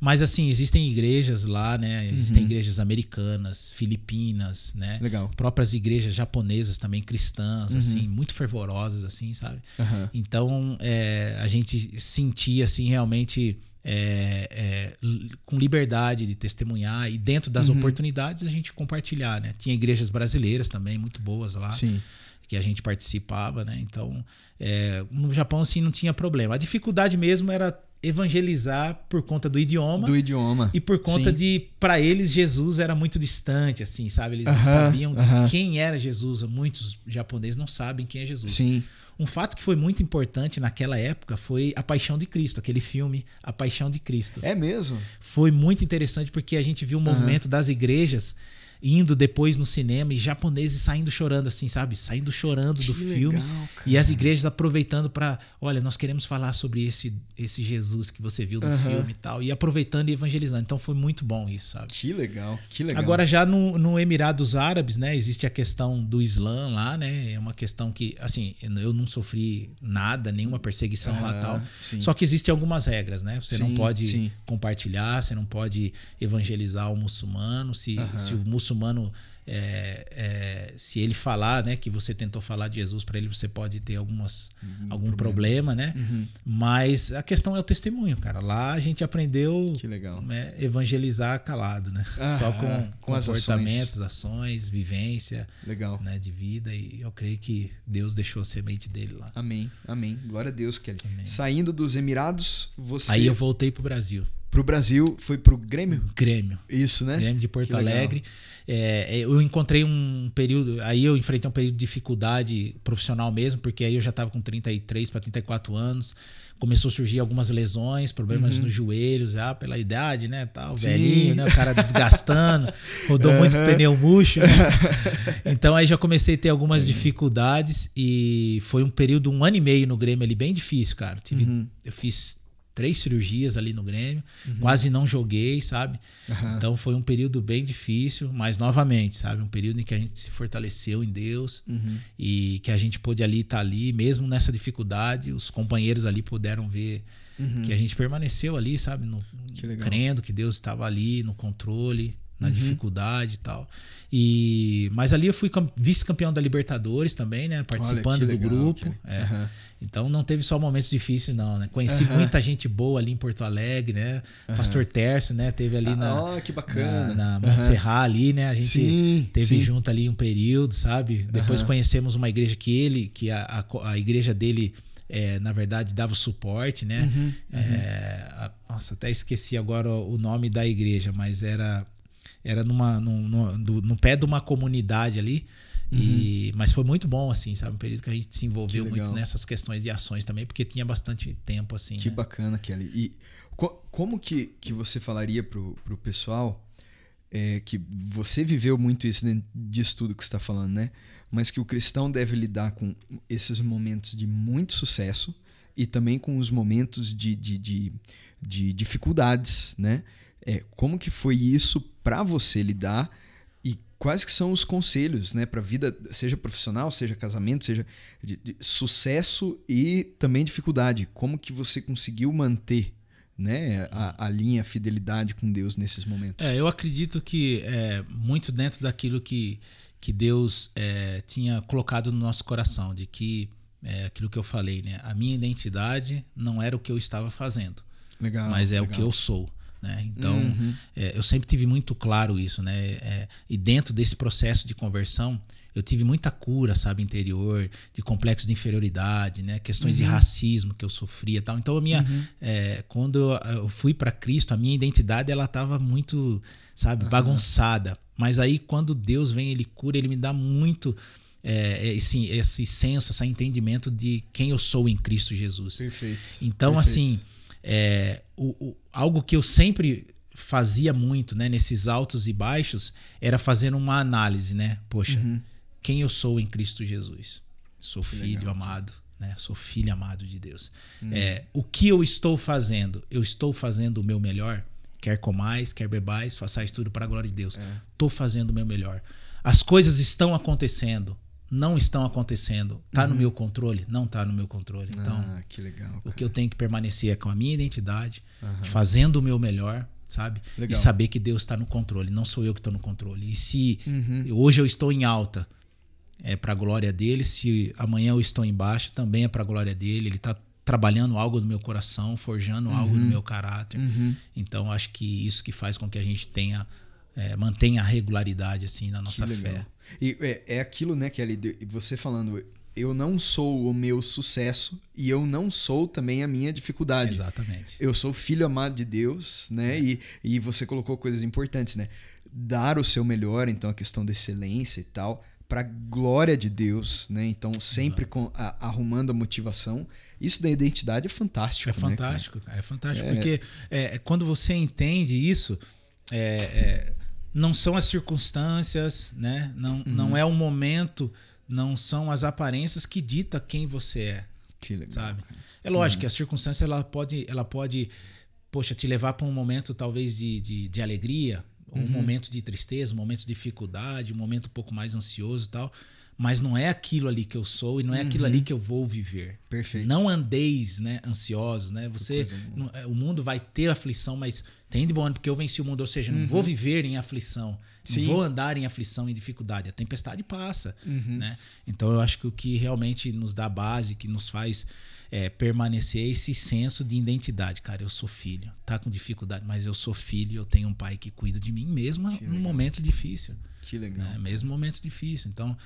Mas assim, existem igrejas lá, né? Existem Uhum. igrejas americanas, filipinas, né? Legal. Próprias igrejas japonesas também cristãs, Uhum. assim, muito fervorosas assim, sabe? Aham. Então, é, a gente sentia assim realmente é, é, com liberdade de testemunhar e dentro das Uhum. oportunidades a gente compartilhar, né? Tinha igrejas brasileiras também muito boas lá Sim. que a gente participava, né? Então, é, no Japão assim não tinha problema. A dificuldade mesmo era evangelizar por conta do idioma Do idioma. e por conta Sim. de para eles Jesus era muito distante, assim, sabe? Eles não Aham, sabiam aham. quem era Jesus. Muitos japoneses não sabem quem é Jesus. Sim. Um fato que foi muito importante naquela época foi A Paixão de Cristo, aquele filme A Paixão de Cristo. É mesmo? Foi muito interessante porque a gente viu o movimento das igrejas indo depois no cinema e japoneses saindo chorando assim, sabe? Saindo chorando do Que filme. legal, cara. E as igrejas aproveitando para, olha, nós queremos falar sobre esse esse Jesus que você viu no Aham. filme e tal, e aproveitando e evangelizando. Então foi muito bom isso, sabe? Que legal. Que legal. Agora, já no, no Emirados Árabes, né, existe a questão do Islã lá, né? É uma questão que, assim, eu não sofri nada, nenhuma perseguição lá Aham, tal. sim. Só que existem algumas regras, né? Você não Sim, pode sim. compartilhar, você não pode evangelizar o muçulmano. Se, Aham. se o muçulmano, é, é, se ele falar, né, que você tentou falar de Jesus para ele, você pode ter algumas, algum problema, né? Uhum. Mas a questão é o testemunho, cara. Lá a gente aprendeu Que legal. né, evangelizar calado, né? Aham, Só com, com com comportamentos, ações, vivência Legal. né, de vida. E eu creio que Deus deixou a semente dele lá. Amém. Amém. Glória a Deus, Kelly. Amém. Saindo dos Emirados, você Aí eu voltei pro Brasil. pro Brasil, foi pro Grêmio? Grêmio. Isso, né? Grêmio de Porto Que legal. Alegre. É, eu encontrei um período. Aí eu enfrentei um período de dificuldade profissional mesmo, porque aí eu já estava com 33 para 34 anos. Começou a surgir algumas lesões, problemas nos joelhos, já pela idade, né? Tal, Uhum. Sim. velhinho, né? O cara desgastando, rodou muito com pneu murcho. né? Então aí já comecei a ter algumas dificuldades e foi um período, um ano e meio no Grêmio ali, bem difícil, cara. Tive, Uhum. Eu fiz três cirurgias ali no Grêmio, quase não joguei, sabe? Aham. Então foi um período bem difícil, mas novamente, sabe? Um período em que a gente se fortaleceu em Deus Uhum. e que a gente pôde ali estar ali, mesmo nessa dificuldade, os companheiros ali puderam ver que a gente permaneceu ali, sabe? No, Uhum. Que legal. crendo que Deus estava ali no controle, na dificuldade e tal. E, mas ali eu fui cam- vice-campeão da Libertadores também, né? Participando que do grupo. Kelly. é. Então não teve só momentos difíceis, não, né? Conheci muita gente boa ali em Porto Alegre, né? Pastor Tércio, né? Teve ali na, Ah, que bacana. na, na. Montserrat ali, né? A gente Sim, teve sim. junto ali um período, sabe? Depois conhecemos uma igreja que ele, que a, a, a igreja dele, é, na verdade, dava o suporte, né? Uhum, É, a- nossa, até esqueci agora o nome da igreja, mas era era numa, num- do- no pé de uma comunidade ali. E, mas foi muito bom, assim, sabe? Um período que a gente se envolveu Uhum. Muito nessas questões de ações também, porque tinha bastante tempo, assim. Que né? bacana, Kelly. E co- como que, que você falaria pro, pro pessoal é, que você viveu muito isso dentro disso tudo que você está falando, né? Mas que o cristão deve lidar com esses momentos de muito sucesso e também com os momentos de, de, de, de dificuldades, né? É, como que foi isso para você lidar quais que são os conselhos, né, para vida, seja profissional, seja casamento, seja de, de sucesso e também dificuldade. Como que você conseguiu manter, né, a, a linha a fidelidade com Deus nesses momentos? É, eu acredito que é muito dentro daquilo que, que Deus é, tinha colocado no nosso coração, de que é aquilo que eu falei, né? A minha identidade não era o que eu estava fazendo, Legal. mas é o legal. que eu sou. Né? Então, Uhum. é, eu sempre tive muito claro isso, né? É, e dentro desse processo de conversão, eu tive muita cura, sabe, interior, de complexo de inferioridade, né? Questões Uhum. de racismo que eu sofria, tal. Então, a minha, é, quando eu, eu fui para Cristo, a minha identidade ela estava muito, sabe, bagunçada. Mas aí, quando Deus vem, Ele cura, Ele me dá muito é, esse, esse senso, esse entendimento de quem eu sou em Cristo Jesus. Perfeito. Então, Perfeito. assim, é, o- o- algo que eu sempre fazia muito, né, nesses altos e baixos, era fazer uma análise, né? Poxa, quem eu sou em Cristo Jesus? Sou filho legal, amado, né? Sou filho amado de Deus. É, o que eu estou fazendo? Eu estou fazendo o meu melhor? Quer comais, quer bebais, façais tudo para a glória de Deus. Estou fazendo o meu melhor. As coisas estão acontecendo, não estão acontecendo. Tá no meu controle? Não tá no meu controle. Então, ah, que legal. o que eu tenho que permanecer é com a minha identidade, fazendo o meu melhor, sabe? Legal. E saber que Deus está no controle, não sou eu que estou no controle. E se Uhum. hoje eu estou em alta, é para a glória dele. Se amanhã eu estou em baixa, também é para a glória dele. Ele está trabalhando algo no meu coração, forjando algo Uhum. no meu caráter. Então acho que isso que faz com que a gente tenha é, mantenha a regularidade assim na nossa fé. E é, é aquilo, né, Kelly? Você falando, eu não sou o meu sucesso e eu não sou também a minha dificuldade. Exatamente. Eu sou filho amado de Deus, né? E, e você colocou coisas importantes, né? Dar o seu melhor, então a questão da excelência e tal, para glória de Deus, né? Então sempre com, a- arrumando a motivação. Isso da identidade é fantástico. É né, cara? fantástico, cara. É fantástico. É. Porque é, quando você entende isso, é, é, não são as circunstâncias, né? Não, Uhum. não é o momento, não são as aparências que dita quem você é, Que legal. sabe? É lógico Uhum. que a circunstância ela pode, ela pode, poxa, te levar para um momento talvez de, de, de alegria, um Uhum. momento de tristeza, um momento de dificuldade, um momento um pouco mais ansioso e tal. Mas não é aquilo ali que eu sou e não é aquilo ali que eu vou viver. Uhum. Perfeito. Não andeis, né, ansiosos, né? Você, não- é, o mundo vai ter aflição, mas tem de bom ano porque eu venci o mundo, ou seja, não vou viver em aflição, Uhum. Sim. não vou andar em aflição e dificuldade. A tempestade passa, Uhum. né? Então eu acho que o que realmente nos dá base, que nos faz é, permanecer é esse senso de identidade, cara. Eu sou filho, tá com dificuldade, mas eu sou filho, eu tenho um pai que cuida de mim mesmo num momento difícil Que legal. né? Mesmo momento difícil. Então,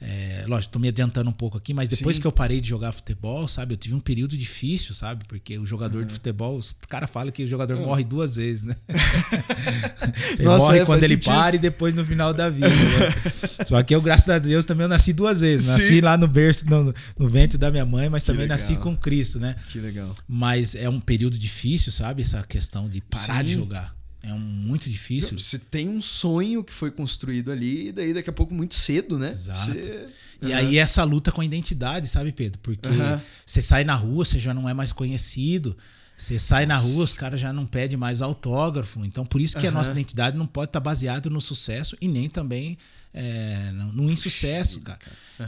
é, lógico, tô me adiantando um pouco aqui, mas depois Sim. que eu parei de jogar futebol, sabe, eu tive um período difícil, sabe? Porque o jogador de futebol, os cara fala que o jogador morre duas vezes, né? ele Nossa, morre é, quando ele sentido. para e depois no final da vida. né? Só que eu, graças a Deus, também eu nasci duas vezes. Nasci Sim. lá no berço, no, no ventre da minha mãe, mas Que também nasci legal. com Cristo, né? Que legal. Mas é um período difícil, sabe? Essa questão de parar de Sim. jogar. É um muito difícil. Você tem um sonho que foi construído ali, e daí daqui a pouco, muito cedo, né? Exato. Você- E aí essa luta com a identidade, sabe, Pedro? Porque Aham. você sai na rua, você já não é mais conhecido. Você sai na rua, os caras já não pedem mais autógrafo. Então, por isso que a Aham. nossa identidade não pode estar baseada no sucesso e nem também é, no insucesso, cara.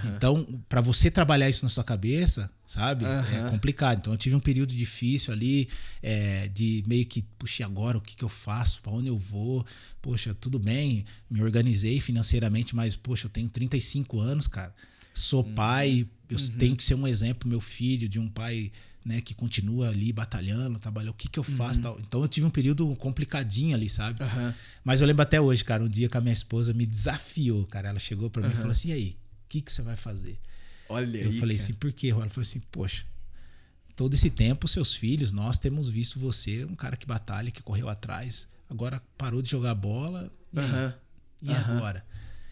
Então, para você trabalhar isso na sua cabeça, sabe? Aham. É complicado. Então, eu tive um período difícil ali, é, de meio que, puxa, agora o que, que eu faço? Para onde eu vou? Poxa, tudo bem, me organizei financeiramente, mas, poxa, eu tenho 35 anos, cara. Sou pai, eu tenho que ser um exemplo meu filho de um pai né, que continua ali batalhando, trabalhando, o que que eu faço tal. Então eu tive um período complicadinho ali, sabe? Aham. Mas eu lembro até hoje, cara, um dia que a minha esposa me desafiou, cara. Ela chegou pra mim e falou assim: e aí, o que, que você vai fazer? Olha eu aí. falei cara. assim, por quê? Ela falou assim, poxa, todo esse tempo, seus filhos, nós temos visto você, um cara que batalha, que correu atrás, agora parou de jogar bola. E? Aham. E agora?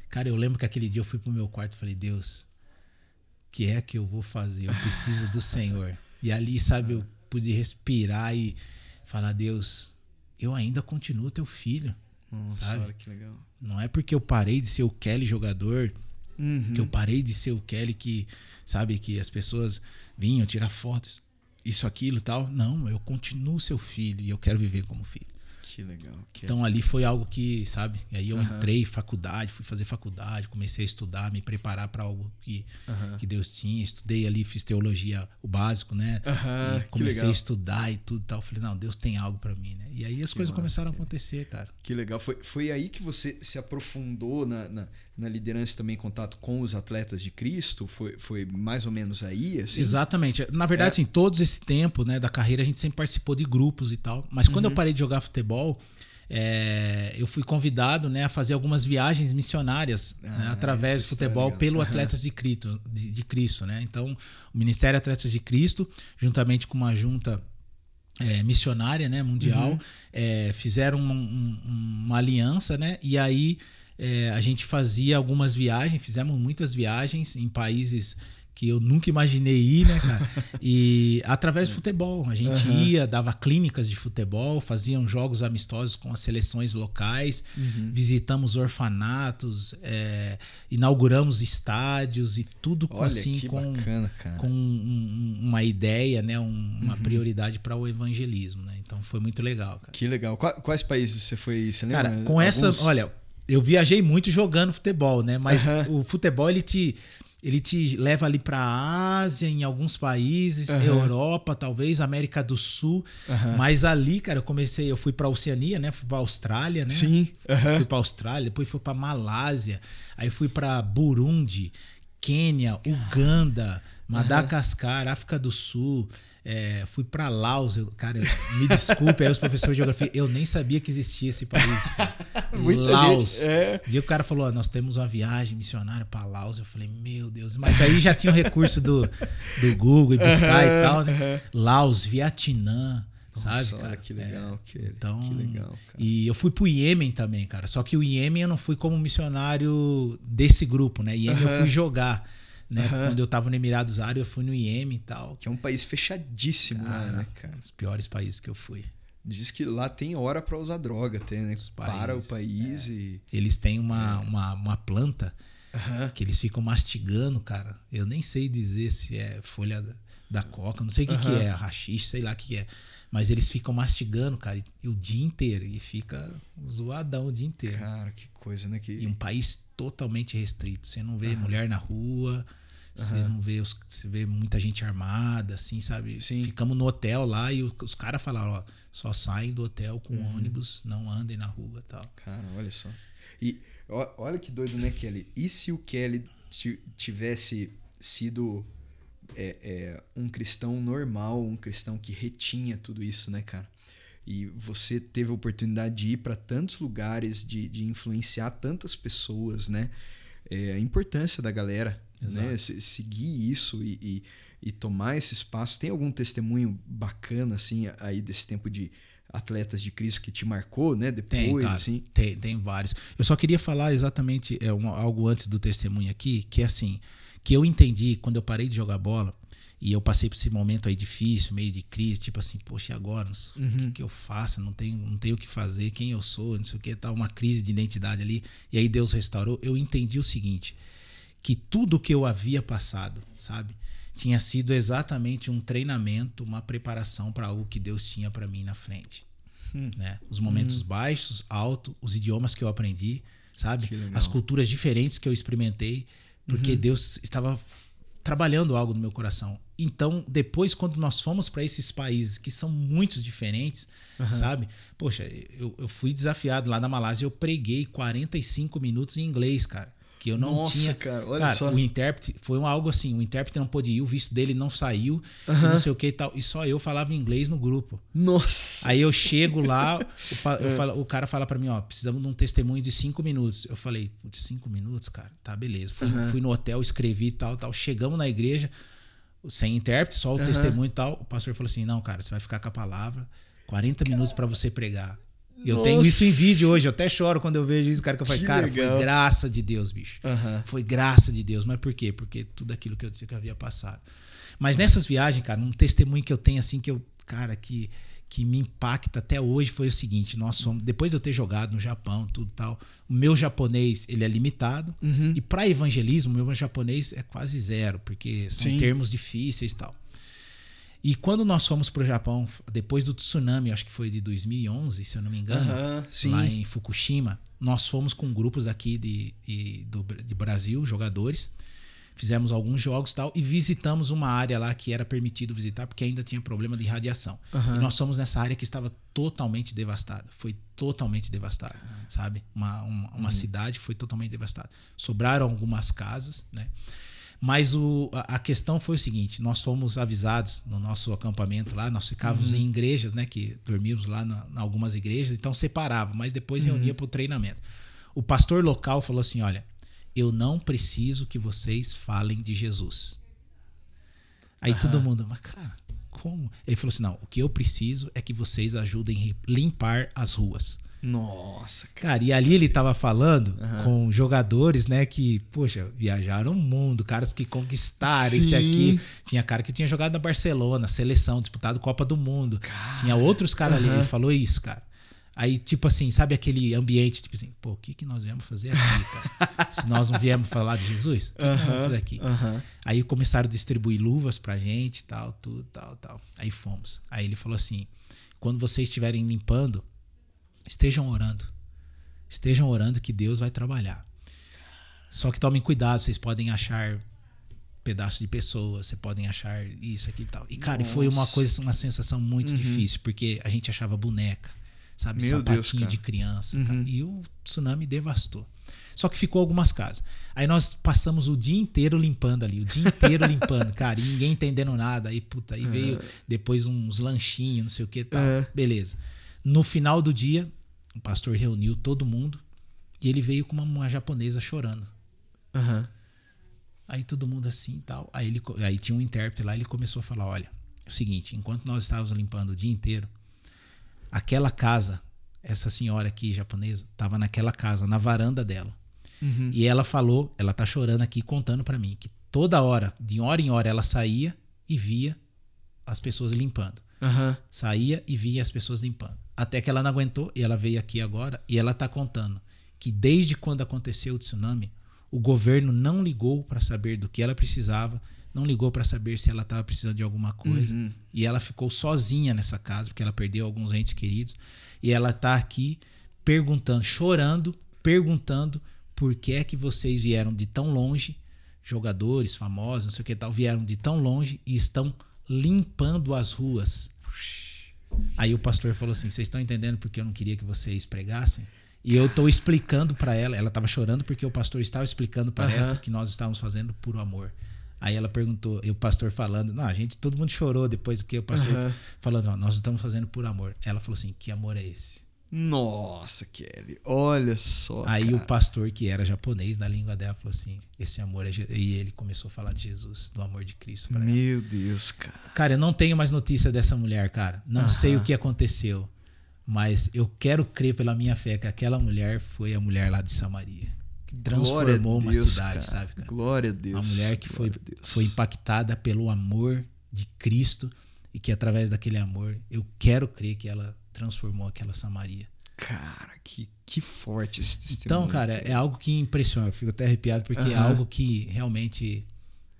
Cara, eu lembro que aquele dia eu fui pro meu quarto e falei, Deus, o que é que eu vou fazer? Eu preciso do Senhor. E ali, sabe, eu pude respirar e falar, Deus, eu ainda continuo teu filho. Nossa, sabe? olha que legal. Não é porque eu parei de ser o Kelly jogador, Uhum. que eu parei de ser o Kelly que, sabe, que as pessoas vinham tirar fotos, isso, aquilo e tal. Não, eu continuo seu filho e eu quero viver como filho. Que legal. Que Então ali foi algo que, sabe? E aí eu Aham. entrei faculdade, fui fazer faculdade, comecei a estudar, me preparar para algo que, Aham. que Deus tinha. Estudei ali, fiz teologia, o básico, né? E que comecei a estudar e tudo e tal. Falei, não, Deus tem algo para mim, né? E aí as coisas massa, começaram a que- acontecer, cara. Que legal. Foi, foi aí que você se aprofundou na, na, na liderança também em contato com os atletas de Cristo? Foi, foi mais ou menos aí? Assim? Exatamente. Na verdade, É. assim, todo esse tempo né, da carreira a gente sempre participou de grupos e tal. Mas quando Uhum. eu parei de jogar futebol, é, eu fui convidado né, a fazer algumas viagens missionárias né, Ah, através essa do futebol é pelo. Atletas de Cristo, de, de Cristo. Né? Então, o Ministério Atletas de Cristo, juntamente com uma junta é, missionária né, mundial, Uhum. é, fizeram um- um- uma aliança, né? E aí é, a gente fazia algumas viagens, fizemos muitas viagens em países que eu nunca imaginei ir, né, cara? E através do futebol. A gente Aham. ia, dava clínicas de futebol, faziam jogos amistosos com as seleções locais, Uhum. visitamos orfanatos, é, inauguramos estádios e tudo com, Olha assim com, bacana, com um- uma ideia, né, um- Uhum. uma prioridade para o evangelismo, né? Então foi muito legal, cara. Que legal. Qua- Quais países você foi? Você lembra? Cara, com essa, Alguns? olha, eu viajei muito jogando futebol, né? Mas Aham. o futebol ele te ele te leva ali para Ásia, em alguns países, Aham. Europa, talvez América do Sul. Aham. Mas ali, cara, eu comecei, eu fui para Oceania, né? Fui para Austrália, né? Sim. Fui para Austrália, depois fui para Malásia, aí fui para Burundi, Quênia, Uganda, Madagascar, África do Sul, é, fui para Laos. Eu- cara, me desculpe aí os professores de geografia, eu nem sabia que existia esse país, cara. Laos. gente, é. Dia o cara falou: ó, nós temos uma viagem missionária para Laos. Eu falei: meu Deus, mas aí já tinha o recurso do, do Google e buscar e tal, né? Laos, Vietnã. Sabe, Nossa, cara? olha que legal, que, Então, que legal, cara. e eu fui pro Iêmen também, cara. Só que o Iêmen eu não fui como missionário desse grupo, né? Iêmen eu fui jogar, né? Quando eu tava no Emirados Árabes, eu fui no Iêmen e tal. Que é um país fechadíssimo lá, Cara, né, cara? Os piores países que eu fui. Diz que lá tem hora pra usar droga até, né? Os Para o países, país e... Eles têm uma, uma, uma planta Aham. que eles ficam mastigando, cara. Eu nem sei dizer se é folha da, coca, não sei o que, que Aham. é, rachixe, sei lá o que, que é. Mas eles ficam mastigando, cara, e, o dia inteiro. E fica zoadão o dia inteiro. Cara, que coisa, né? Que... E um país totalmente restrito. Você não vê mulher na rua, você Aham. não vê os, você vê muita gente armada, assim, sabe? Sim. Ficamos no hotel lá e o- os caras falaram, ó, só saem do hotel com Uhum. ônibus, não andem na rua e tal. Cara, olha só. E ó- olha que doido, né, Kelly? E se o Kelly ti- tivesse sido é, é, um cristão normal, um cristão que retinha tudo isso, né, cara? E você teve a oportunidade de ir para tantos lugares, de, de influenciar tantas pessoas, né? É, a importância da galera, né? Se- Seguir isso e, e, e tomar esse espaço. Tem algum testemunho bacana, assim, aí desse tempo de atletas de Cristo que te marcou, né? Depois, Tem, cara, assim. tem, tem vários. Eu só queria falar exatamente é, um- algo antes do testemunho aqui, que é assim, que eu entendi quando eu parei de jogar bola e eu passei por esse momento aí difícil, meio de crise, tipo assim, poxa, agora? O Uhum. que, que eu faço? Não tenho, não tenho o que fazer, quem eu sou, não sei o que, tá uma crise de identidade ali. E aí Deus restaurou. Eu entendi o seguinte, que tudo que eu havia passado, sabe, tinha sido exatamente um treinamento, uma preparação para algo que Deus tinha para mim na frente. Hum. Né? Os momentos hum. baixos, altos, os idiomas que eu aprendi, sabe? As culturas diferentes que eu experimentei, porque uhum. Deus estava trabalhando algo no meu coração. Então, depois, quando nós fomos para esses países que são muitos diferentes, uhum. sabe? Poxa, eu, eu fui desafiado lá na Malásia, eu preguei 45 minutos em inglês, cara que eu não Nossa, tinha. cara, olha cara, só. O intérprete foi algo assim: o intérprete não pôde ir, o visto dele não saiu, uhum. não sei o que e tal. E só eu falava inglês no grupo. Nossa! Aí eu chego lá, o, é. falo, o cara fala para mim: ó, precisamos de um testemunho de cinco minutos. Eu falei: de cinco minutos, cara? Tá, beleza. Fui, uhum. fui no hotel, escrevi e tal, tal. Chegamos na igreja, sem intérprete, só o uhum. testemunho e tal. O pastor falou assim: não, cara, você vai ficar com a palavra, 40 minutos para você pregar. Eu Nossa. tenho isso em vídeo hoje, eu até choro quando eu vejo isso, cara, que eu falei, que cara, legal. foi graça de Deus, bicho. Uhum. Foi graça de Deus. Mas por quê? Porque tudo aquilo que eu, que eu havia passado. Mas nessas viagens, cara, um testemunho que eu tenho, assim, que eu, cara, que, que me impacta até hoje foi o seguinte: nós fomos, depois de eu ter jogado no Japão, tudo tal, o meu japonês ele é limitado. Uhum. E para evangelismo, o meu japonês é quase zero, porque são Sim. termos difíceis e tal. E quando nós fomos para o Japão, depois do tsunami, acho que foi de 2011, se eu não me engano, lá em Fukushima, nós fomos com grupos aqui de, de, do, de Brasil, jogadores, fizemos alguns jogos e tal, e visitamos uma área lá que era permitido visitar, porque ainda tinha problema de radiação. Uhum. E nós fomos nessa área que estava totalmente devastada. Foi totalmente devastada, sabe? Uma, uma, uma uhum. cidade que foi totalmente devastada. Sobraram algumas casas, né? Mas o, a questão foi o seguinte: nós fomos avisados no nosso acampamento lá, nós ficávamos uhum. em igrejas, né? Que dormíamos lá em algumas igrejas, então separava, mas depois uhum. reunia para o treinamento. O pastor local falou assim: olha, eu não preciso que vocês falem de Jesus. Aí uhum. todo mundo, mas cara, como? Ele falou assim: não, o que eu preciso é que vocês ajudem a limpar as ruas. Nossa, cara. cara. e ali ele tava falando uhum. com jogadores, né, que, poxa, viajaram o mundo, caras que conquistaram Sim. esse aqui. Tinha cara que tinha jogado na Barcelona, seleção, disputado Copa do Mundo. Cara. Tinha outros caras uhum. ali, ele falou isso, cara. Aí, tipo assim, sabe aquele ambiente, tipo assim, pô, o que, que nós viemos fazer aqui, cara? Se nós não viemos falar de Jesus, o que, uhum. que nós fazer aqui? Aí começaram a distribuir luvas pra gente, tal, tudo, tal, tal. Aí fomos. Aí ele falou assim: quando vocês estiverem limpando, estejam orando. Estejam orando que Deus vai trabalhar. Só que tomem cuidado, vocês podem achar pedaço de pessoas, vocês podem achar isso, aqui e tal. E, cara, foi uma coisa, uma sensação muito uhum. difícil, porque a gente achava boneca, sabe? Meu Sapatinho Deus, de criança. Uhum. E o tsunami devastou. Só que ficou algumas casas. Aí nós passamos o dia inteiro limpando ali, o dia inteiro limpando, cara, e ninguém entendendo nada. Aí, puta, aí é. veio depois uns lanchinhos, não sei o que tal. É. Beleza. No final do dia, o pastor reuniu todo mundo e ele veio com uma, uma japonesa chorando. Uhum. Aí todo mundo assim e tal. Aí, ele, aí tinha um intérprete lá, ele começou a falar: olha, é o seguinte, enquanto nós estávamos limpando o dia inteiro, aquela casa, essa senhora aqui japonesa, estava naquela casa, na varanda dela. Uhum. E ela falou, ela tá chorando aqui, contando para mim, que toda hora, de hora em hora, ela saía e via as pessoas limpando. Uhum. Saía e via as pessoas limpando. Até que ela não aguentou e ela veio aqui agora e ela está contando que desde quando aconteceu o tsunami, o governo não ligou para saber do que ela precisava, não ligou para saber se ela estava precisando de alguma coisa. Uhum. E ela ficou sozinha nessa casa, porque ela perdeu alguns entes queridos. E ela está aqui perguntando, chorando, perguntando por que é que vocês vieram de tão longe, jogadores famosos, não sei o que tal, vieram de tão longe e estão limpando as ruas Aí o pastor falou assim: Vocês estão entendendo porque eu não queria que vocês pregassem? E eu estou explicando para ela, ela estava chorando porque o pastor estava explicando para uhum. essa que nós estávamos fazendo por amor. Aí ela perguntou, e o pastor falando, não, a gente, todo mundo chorou depois, porque o pastor uhum. falando, nós estamos fazendo por amor. Ela falou assim: que amor é esse? Nossa, Kelly, olha só. Aí cara. o pastor, que era japonês, na língua dela, falou assim: esse amor é. Je e ele começou a falar de Jesus, do amor de Cristo. Meu ela. Deus, cara. Cara, eu não tenho mais notícia dessa mulher, cara. Não uh -huh. sei o que aconteceu. Mas eu quero crer pela minha fé que aquela mulher foi a mulher lá de Samaria. Que transformou Deus, uma cidade, cara. sabe, cara? Glória a Deus. Uma mulher que foi, foi impactada pelo amor de Cristo e que através daquele amor eu quero crer que ela transformou aquela Samaria. Cara, que, que forte esse testemunho. Então, cara, é algo que impressiona. Eu fico até arrepiado porque é algo que realmente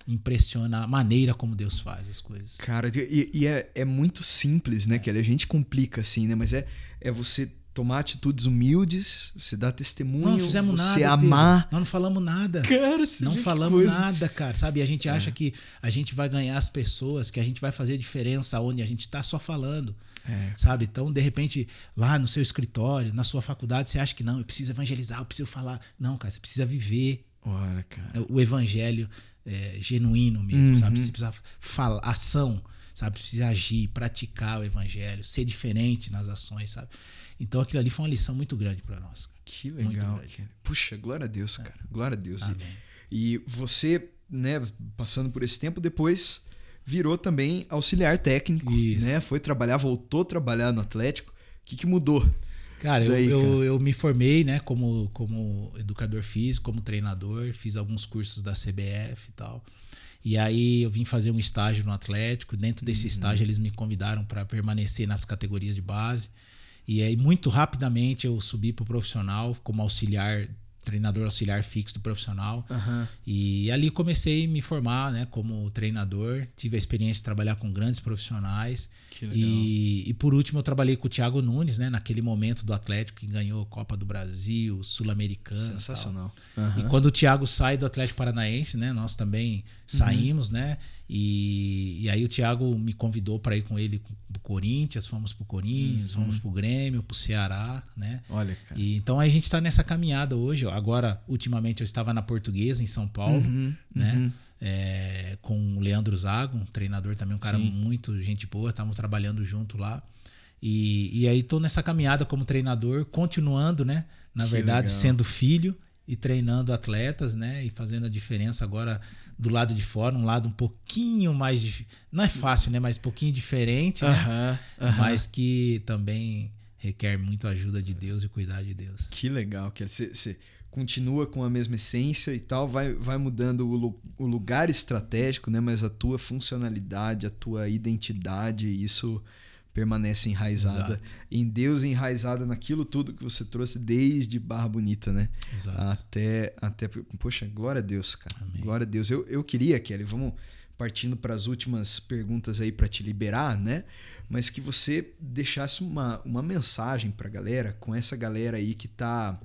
impressiona a maneira como Deus faz as coisas. Cara, e, e é, é muito simples, né, Kelly? A gente complica assim, né? Mas é, é você tomar atitudes humildes, você dar testemunho, Não fizemos você nada. amar. Pedro. Nós não falamos nada. Cara, não falamos coisa. nada, cara, sabe? E a gente acha que a gente vai ganhar as pessoas, que a gente vai fazer diferença onde a gente tá só falando. É. Sabe? Então, de repente, lá no seu escritório, na sua faculdade, você acha que não, eu preciso evangelizar, eu preciso falar. Não, cara, você precisa viver cara. o evangelho é, genuíno mesmo, Uhum. sabe? Você precisa falar, ação, sabe? Precisa agir, praticar o evangelho, ser diferente nas ações, sabe? Então aquilo ali foi uma lição muito grande para nós. Que legal. Puxa, glória a Deus, cara. Glória a Deus. E- Amém. E você, né, passando por esse tempo, depois virou também auxiliar técnico, Isso. né? Foi trabalhar, voltou a trabalhar no Atlético. O que, que mudou? Cara, eu, Daí, eu, cara? eu me formei, né, como, como educador físico, como treinador, fiz alguns cursos da CBF e tal. E aí eu vim fazer um estágio no Atlético. Dentro desse estágio eles me convidaram para permanecer nas categorias de base. E aí muito rapidamente eu subi pro profissional como auxiliar, treinador auxiliar fixo do profissional. E ali comecei a me formar, né, como treinador. Tive a experiência de trabalhar com grandes profissionais. Que legal. E, e por último eu trabalhei com o Thiago Nunes, né, naquele momento do Atlético que ganhou Copa do Brasil, Sul-Americana. Sensacional. E quando o Thiago sai do Atlético Paranaense, né, nós também saímos, né? E, e aí o Thiago me convidou para ir com ele pro Corinthians, fomos pro Corinthians, fomos pro Grêmio, pro Ceará, né? Olha, cara. E, então a gente está nessa caminhada hoje. ó. Agora, ultimamente, eu estava na Portuguesa, em São Paulo, Uhum, né? É, com o Leandro Zago, um treinador também, um cara Sim. muito gente boa, estávamos trabalhando junto lá. E, e aí tô nessa caminhada como treinador, continuando, né? Na Que verdade, legal. sendo filho e treinando atletas, né? E fazendo a diferença agora do lado de fora, um lado um pouquinho mais dif- não é fácil, né? Mas um pouquinho diferente, né? Mas que também requer muito ajuda de Deus e cuidar de Deus. Que legal, que você, você continua com a mesma essência e tal, vai, vai mudando o, o lugar estratégico, né? Mas a tua funcionalidade, a tua identidade, isso permanece enraizada Exato. em Deus, enraizada naquilo tudo que você trouxe desde Barra Bonita, né? Exato. Até, até. Poxa, glória a Deus, cara. Amém. Glória a Deus. Eu, eu queria, Kelly, vamos partindo para as últimas perguntas aí para te liberar, né? Mas que você deixasse uma, uma mensagem para a galera, com essa galera aí que tá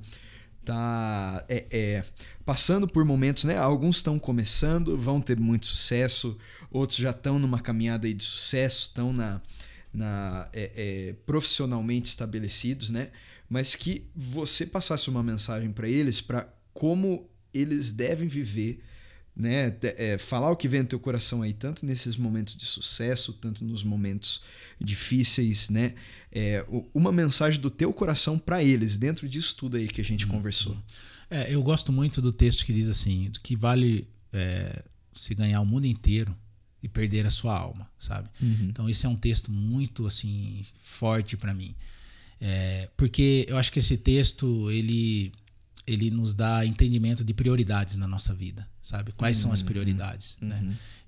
tá é, é, passando por momentos, né? Alguns estão começando, vão ter muito sucesso, outros já estão numa caminhada aí de sucesso, estão na, na é, é, profissionalmente estabelecidos, né? Mas que você passasse uma mensagem para eles para como eles devem viver, né? É, falar o que vem no teu coração aí, tanto nesses momentos de sucesso, tanto nos momentos difíceis, né? É, uma mensagem do teu coração para eles, dentro disso tudo aí que a gente conversou. É, eu gosto muito do texto que diz assim, que vale é, se ganhar o mundo inteiro e perder a sua alma, sabe? Então isso é um texto muito assim forte para mim, É, porque eu acho que esse texto ele ele nos dá entendimento de prioridades na nossa vida, sabe? Quais são as prioridades, né?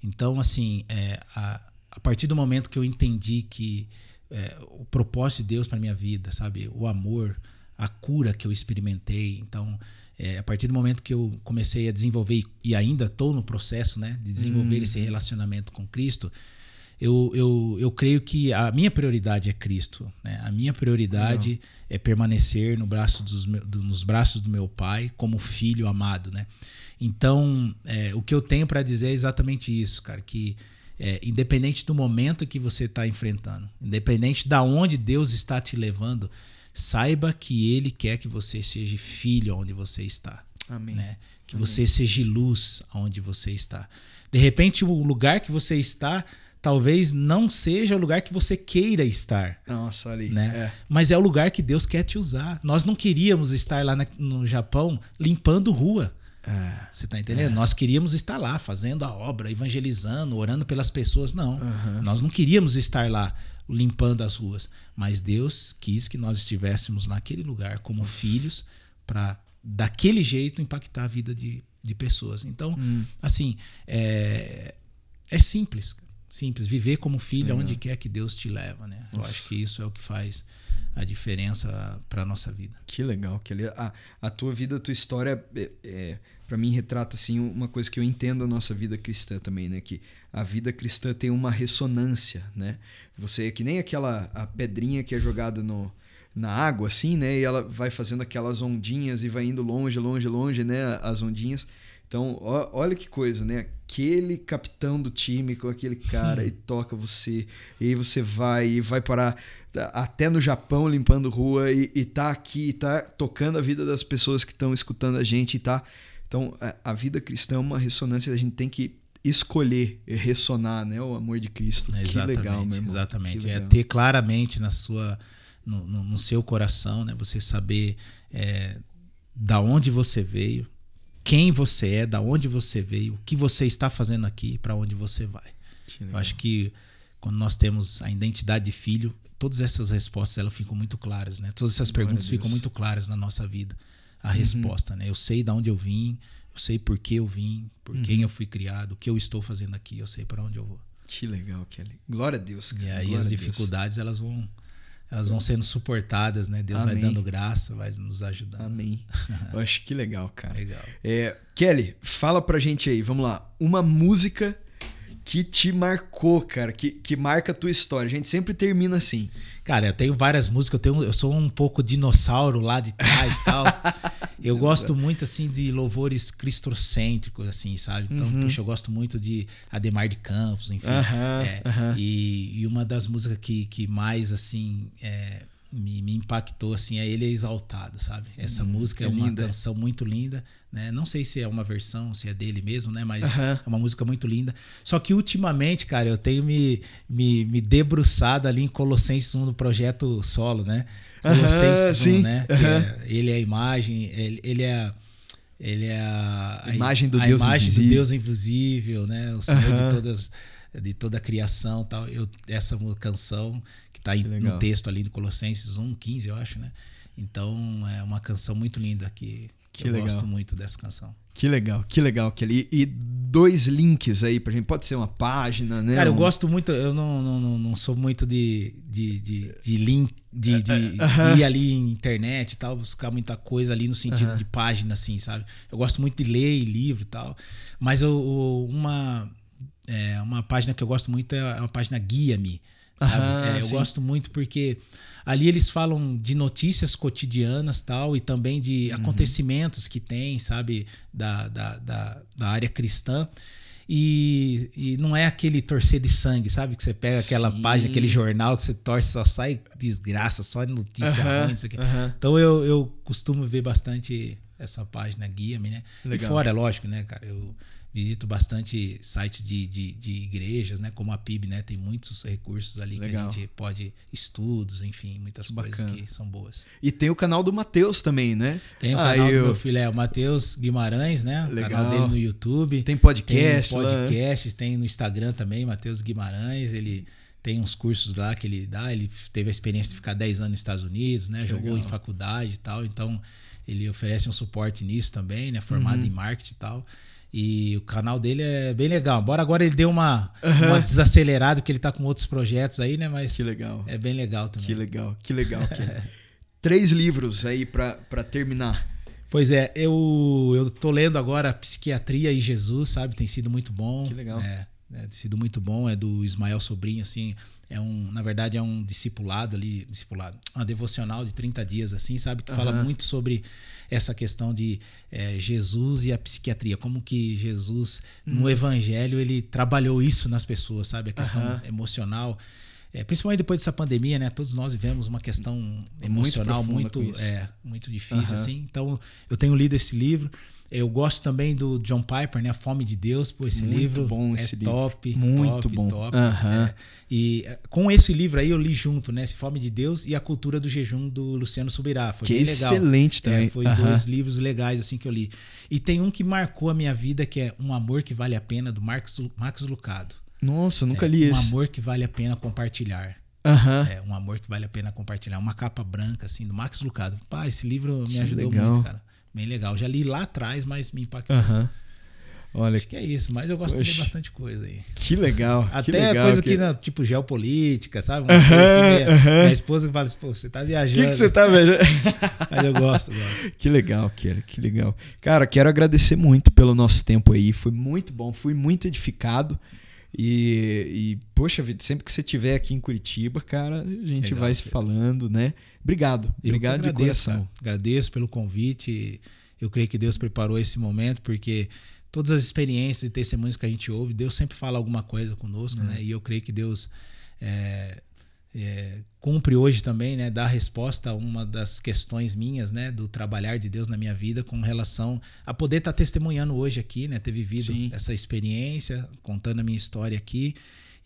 Então assim, é, a, a partir do momento que eu entendi que é, o propósito de Deus para minha vida, sabe? O amor, a cura que eu experimentei. Então, é, a partir do momento que eu comecei a desenvolver e- ainda estou no processo, né, de desenvolver esse relacionamento com Cristo, eu, eu, eu creio que a minha prioridade é Cristo. Né? A minha prioridade é permanecer no braço dos, do- nos braços do meu Pai como filho amado. Né? Então, é, o que eu tenho para dizer é exatamente isso, cara, que é, independente do momento que você está enfrentando, independente da onde Deus está te levando, saiba que Ele quer que você seja filho onde você está Amém. né? Que você seja luz aonde você está. De repente, o lugar que você está talvez não seja o lugar que você queira estar. Nossa, aí. Né? É. Mas é o lugar que Deus quer te usar. Nós não queríamos estar lá no Japão limpando rua. É. Você tá entendendo? Nós queríamos estar lá fazendo a obra, evangelizando, orando pelas pessoas. Não. Nós não queríamos estar lá limpando as ruas. Mas Deus quis que nós estivéssemos naquele lugar como filhos para daquele jeito impactar a vida de, de pessoas. Então, assim, é, é simples. Simples. Viver como filho onde quer que Deus te leva, né? Eu Nossa. acho que isso é o que faz a diferença para nossa vida. Que legal, Kelly. A, a tua vida, a tua história, é, é para mim retrata assim uma coisa que eu entendo a nossa vida cristã também, né? Que a vida cristã tem uma ressonância, né? Você é que nem aquela a pedrinha que é jogada no, na água, assim, né? E ela vai fazendo aquelas ondinhas e vai indo longe, longe, longe, né? As ondinhas. Então, ó, olha que coisa, né? Aquele capitão do time com aquele cara e toca você, e aí você vai e vai parar até no Japão limpando rua e, e tá aqui, tá tocando a vida das pessoas que estão escutando a gente e tá. Então, a, a vida cristã é uma ressonância, a gente tem que escolher ressonar, né? O amor de Cristo. É, que legal, meu irmão. Exatamente. É ter claramente na sua, no, no, no seu coração, né? Você saber é, da onde você veio, quem você é, da onde você veio, o que você está fazendo aqui, para onde você vai. Eu acho que quando nós temos a identidade de filho, todas essas respostas elas ficam muito claras, né? Todas essas Glória perguntas ficam muito claras na nossa vida. A uhum. resposta, né? Eu sei de onde eu vim, eu sei por que eu vim, por uhum. quem eu fui criado, o que eu estou fazendo aqui, eu sei para onde eu vou. Que legal, Kelly. Glória a Deus. Cara. E aí Glória as dificuldades elas vão elas vão sendo suportadas, né? Deus Amém. vai dando graça, vai nos ajudando. Amém. Eu acho que legal, cara. Legal. É, Kelly, fala pra gente aí, vamos lá. Uma música que te marcou, cara, que, que marca a tua história. A gente sempre termina assim. Cara, eu tenho várias músicas, eu, tenho, eu sou um pouco dinossauro lá de trás e tal. Eu gosto muito, assim, de louvores cristocêntricos, assim, sabe? Então, uhum. puxa, eu gosto muito de Ademar de Campos, enfim. Uhum, é, uhum. E, e, uma das músicas que, que mais, assim, é, me, me impactou assim é ele é exaltado sabe essa hum, música é, é uma linda. canção muito linda né? Não sei se é uma versão se é dele mesmo né? Mas é uma música muito linda. Só que ultimamente cara eu tenho me, me, me debruçado ali em Colossenses 1 no projeto solo né? Colossenses 1 né? É, ele é a imagem ele, ele é ele é a, a imagem do a Deus imagem invisível. do Deus invisível né? O Senhor de todas de toda a criação tal. Eu essa canção Tá aí no texto ali de Colossenses 1:15, eu acho, né? Então é uma canção muito linda que, que eu legal. gosto muito dessa canção. Que legal, que legal, Kelly. E dois links aí pra gente. Pode ser uma página, né? Cara, eu gosto muito, eu não, não, não sou muito de, de, de, de link, de, de, uh -huh. ir ali em internet e tal, buscar muita coisa ali no sentido uh -huh. de página, assim, sabe? Eu gosto muito de ler livro e tal. Mas eu, uma, é, uma página que eu gosto muito é a página Guia-me é, eu sim. gosto muito porque ali eles falam de notícias cotidianas tal e também de uhum. acontecimentos que tem, sabe, da, da, da, da área cristã. E, e, não é aquele torcer de sangue, sabe? Que você pega Sim. aquela página, aquele jornal que você torce, só sai desgraça, só notícia uhum, ruim, isso aqui. Uhum. Então eu, eu costumo ver bastante essa página guia-me, né? Legal. E fora, é lógico, né, cara? Eu, visito bastante sites de, de, de, igrejas, né? Como a PIB, né? Tem muitos recursos ali Legal. que a gente pode, estudos, enfim, muitas coisas que são boas. E tem o canal do Matheus também, né? Tem o ah, canal eu... do meu filho, é o Matheus Guimarães, né? O Legal. canal dele no YouTube. Tem podcast. Tem podcasts, tem no Instagram também, Matheus Guimarães, ele tem uns cursos lá que ele dá, ele teve a experiência de ficar 10 anos nos Estados Unidos, né? Que Jogou legal. em faculdade e tal, então ele oferece um suporte nisso também, né? Formado uhum. em marketing e tal. E o canal dele é bem legal. Embora agora ele deu uma, uhum. uma desacelerada, porque ele tá com outros projetos aí, né? Mas que legal. é bem legal também. Que legal, que legal. Que... Três livros aí para terminar. Pois é, eu, eu tô lendo agora Psiquiatria e Jesus, sabe? Tem sido muito bom. Que legal. É, é, tem sido muito bom. É do Ismael Sobrinho, assim. É um, na verdade, é um discipulado ali, discipulado, uma devocional de 30 dias, assim, sabe? Que uhum. fala muito sobre essa questão de é, Jesus e a psiquiatria, como que Jesus no uhum. Evangelho ele trabalhou isso nas pessoas, sabe? A questão uhum. emocional. É, principalmente depois dessa pandemia, né? Todos nós vivemos uma questão emocional muito, muito, é, muito difícil, assim. Então, eu tenho lido esse livro. Eu gosto também do John Piper, né? Fome de Deus. Pô, esse Muito livro bom esse é livro. top. Muito top, bom. Top. Uhum. É. E é, com esse livro aí eu li junto, né? Fome de Deus e A Cultura do Jejum do Luciano Subirá. Foi que bem legal. excelente é, também. É, foi uhum. dois livros legais assim que eu li. E tem um que marcou a minha vida que é Um Amor que Vale a Pena, do Marcos, Max Lucado. Nossa, nunca é, li um esse. Um Amor que Vale a Pena Compartilhar. Uhum. É um amor que vale a pena compartilhar. Uma capa branca, assim, do Max Lucado. Pá, esse livro me que ajudou legal. muito, cara. Bem legal. Já li lá atrás, mas me impactou. Uhum. Olha, Acho que é isso, mas eu gosto de Poxa. ler bastante coisa aí. que legal. que Até legal, coisa que- que, não, tipo, geopolítica, sabe? Umas Aham, coisas assim, minha, aham. minha esposa fala assim, pô, você tá O viajando. que, que você tá vendo? Mas eu gosto, gosto. Que legal, Kelly, que legal. Cara, quero agradecer muito pelo nosso tempo aí. Foi muito bom, fui muito edificado. E, e, poxa vida, sempre que você estiver aqui em Curitiba, cara, a gente Legal, vai se falando, né? Obrigado, Eu obrigado de agradeço, coração. cara. Agradeço pelo convite. Eu creio que Deus preparou esse momento, porque todas as experiências e testemunhos que a gente ouve, Deus sempre fala alguma coisa conosco, né? E eu creio que Deus é, é, cumpre hoje também, né? Dá resposta a uma das questões minhas, né? Do trabalhar de Deus na minha vida com relação a poder estar testemunhando hoje aqui, né? Ter vivido Sim. essa experiência, contando a minha história aqui.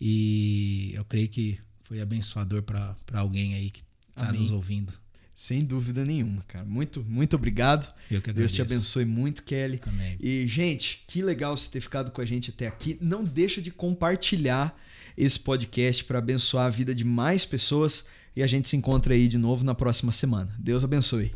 E eu creio que foi abençoador para alguém aí que está Amém. nos ouvindo. Sem dúvida nenhuma, cara. Muito, muito obrigado. Eu que Deus te agradeço. abençoe muito, Kelly. Também. E, gente, que legal você ter ficado com a gente até aqui. Não deixa de compartilhar esse podcast para abençoar a vida de mais pessoas. E a gente se encontra aí de novo na próxima semana. Deus abençoe.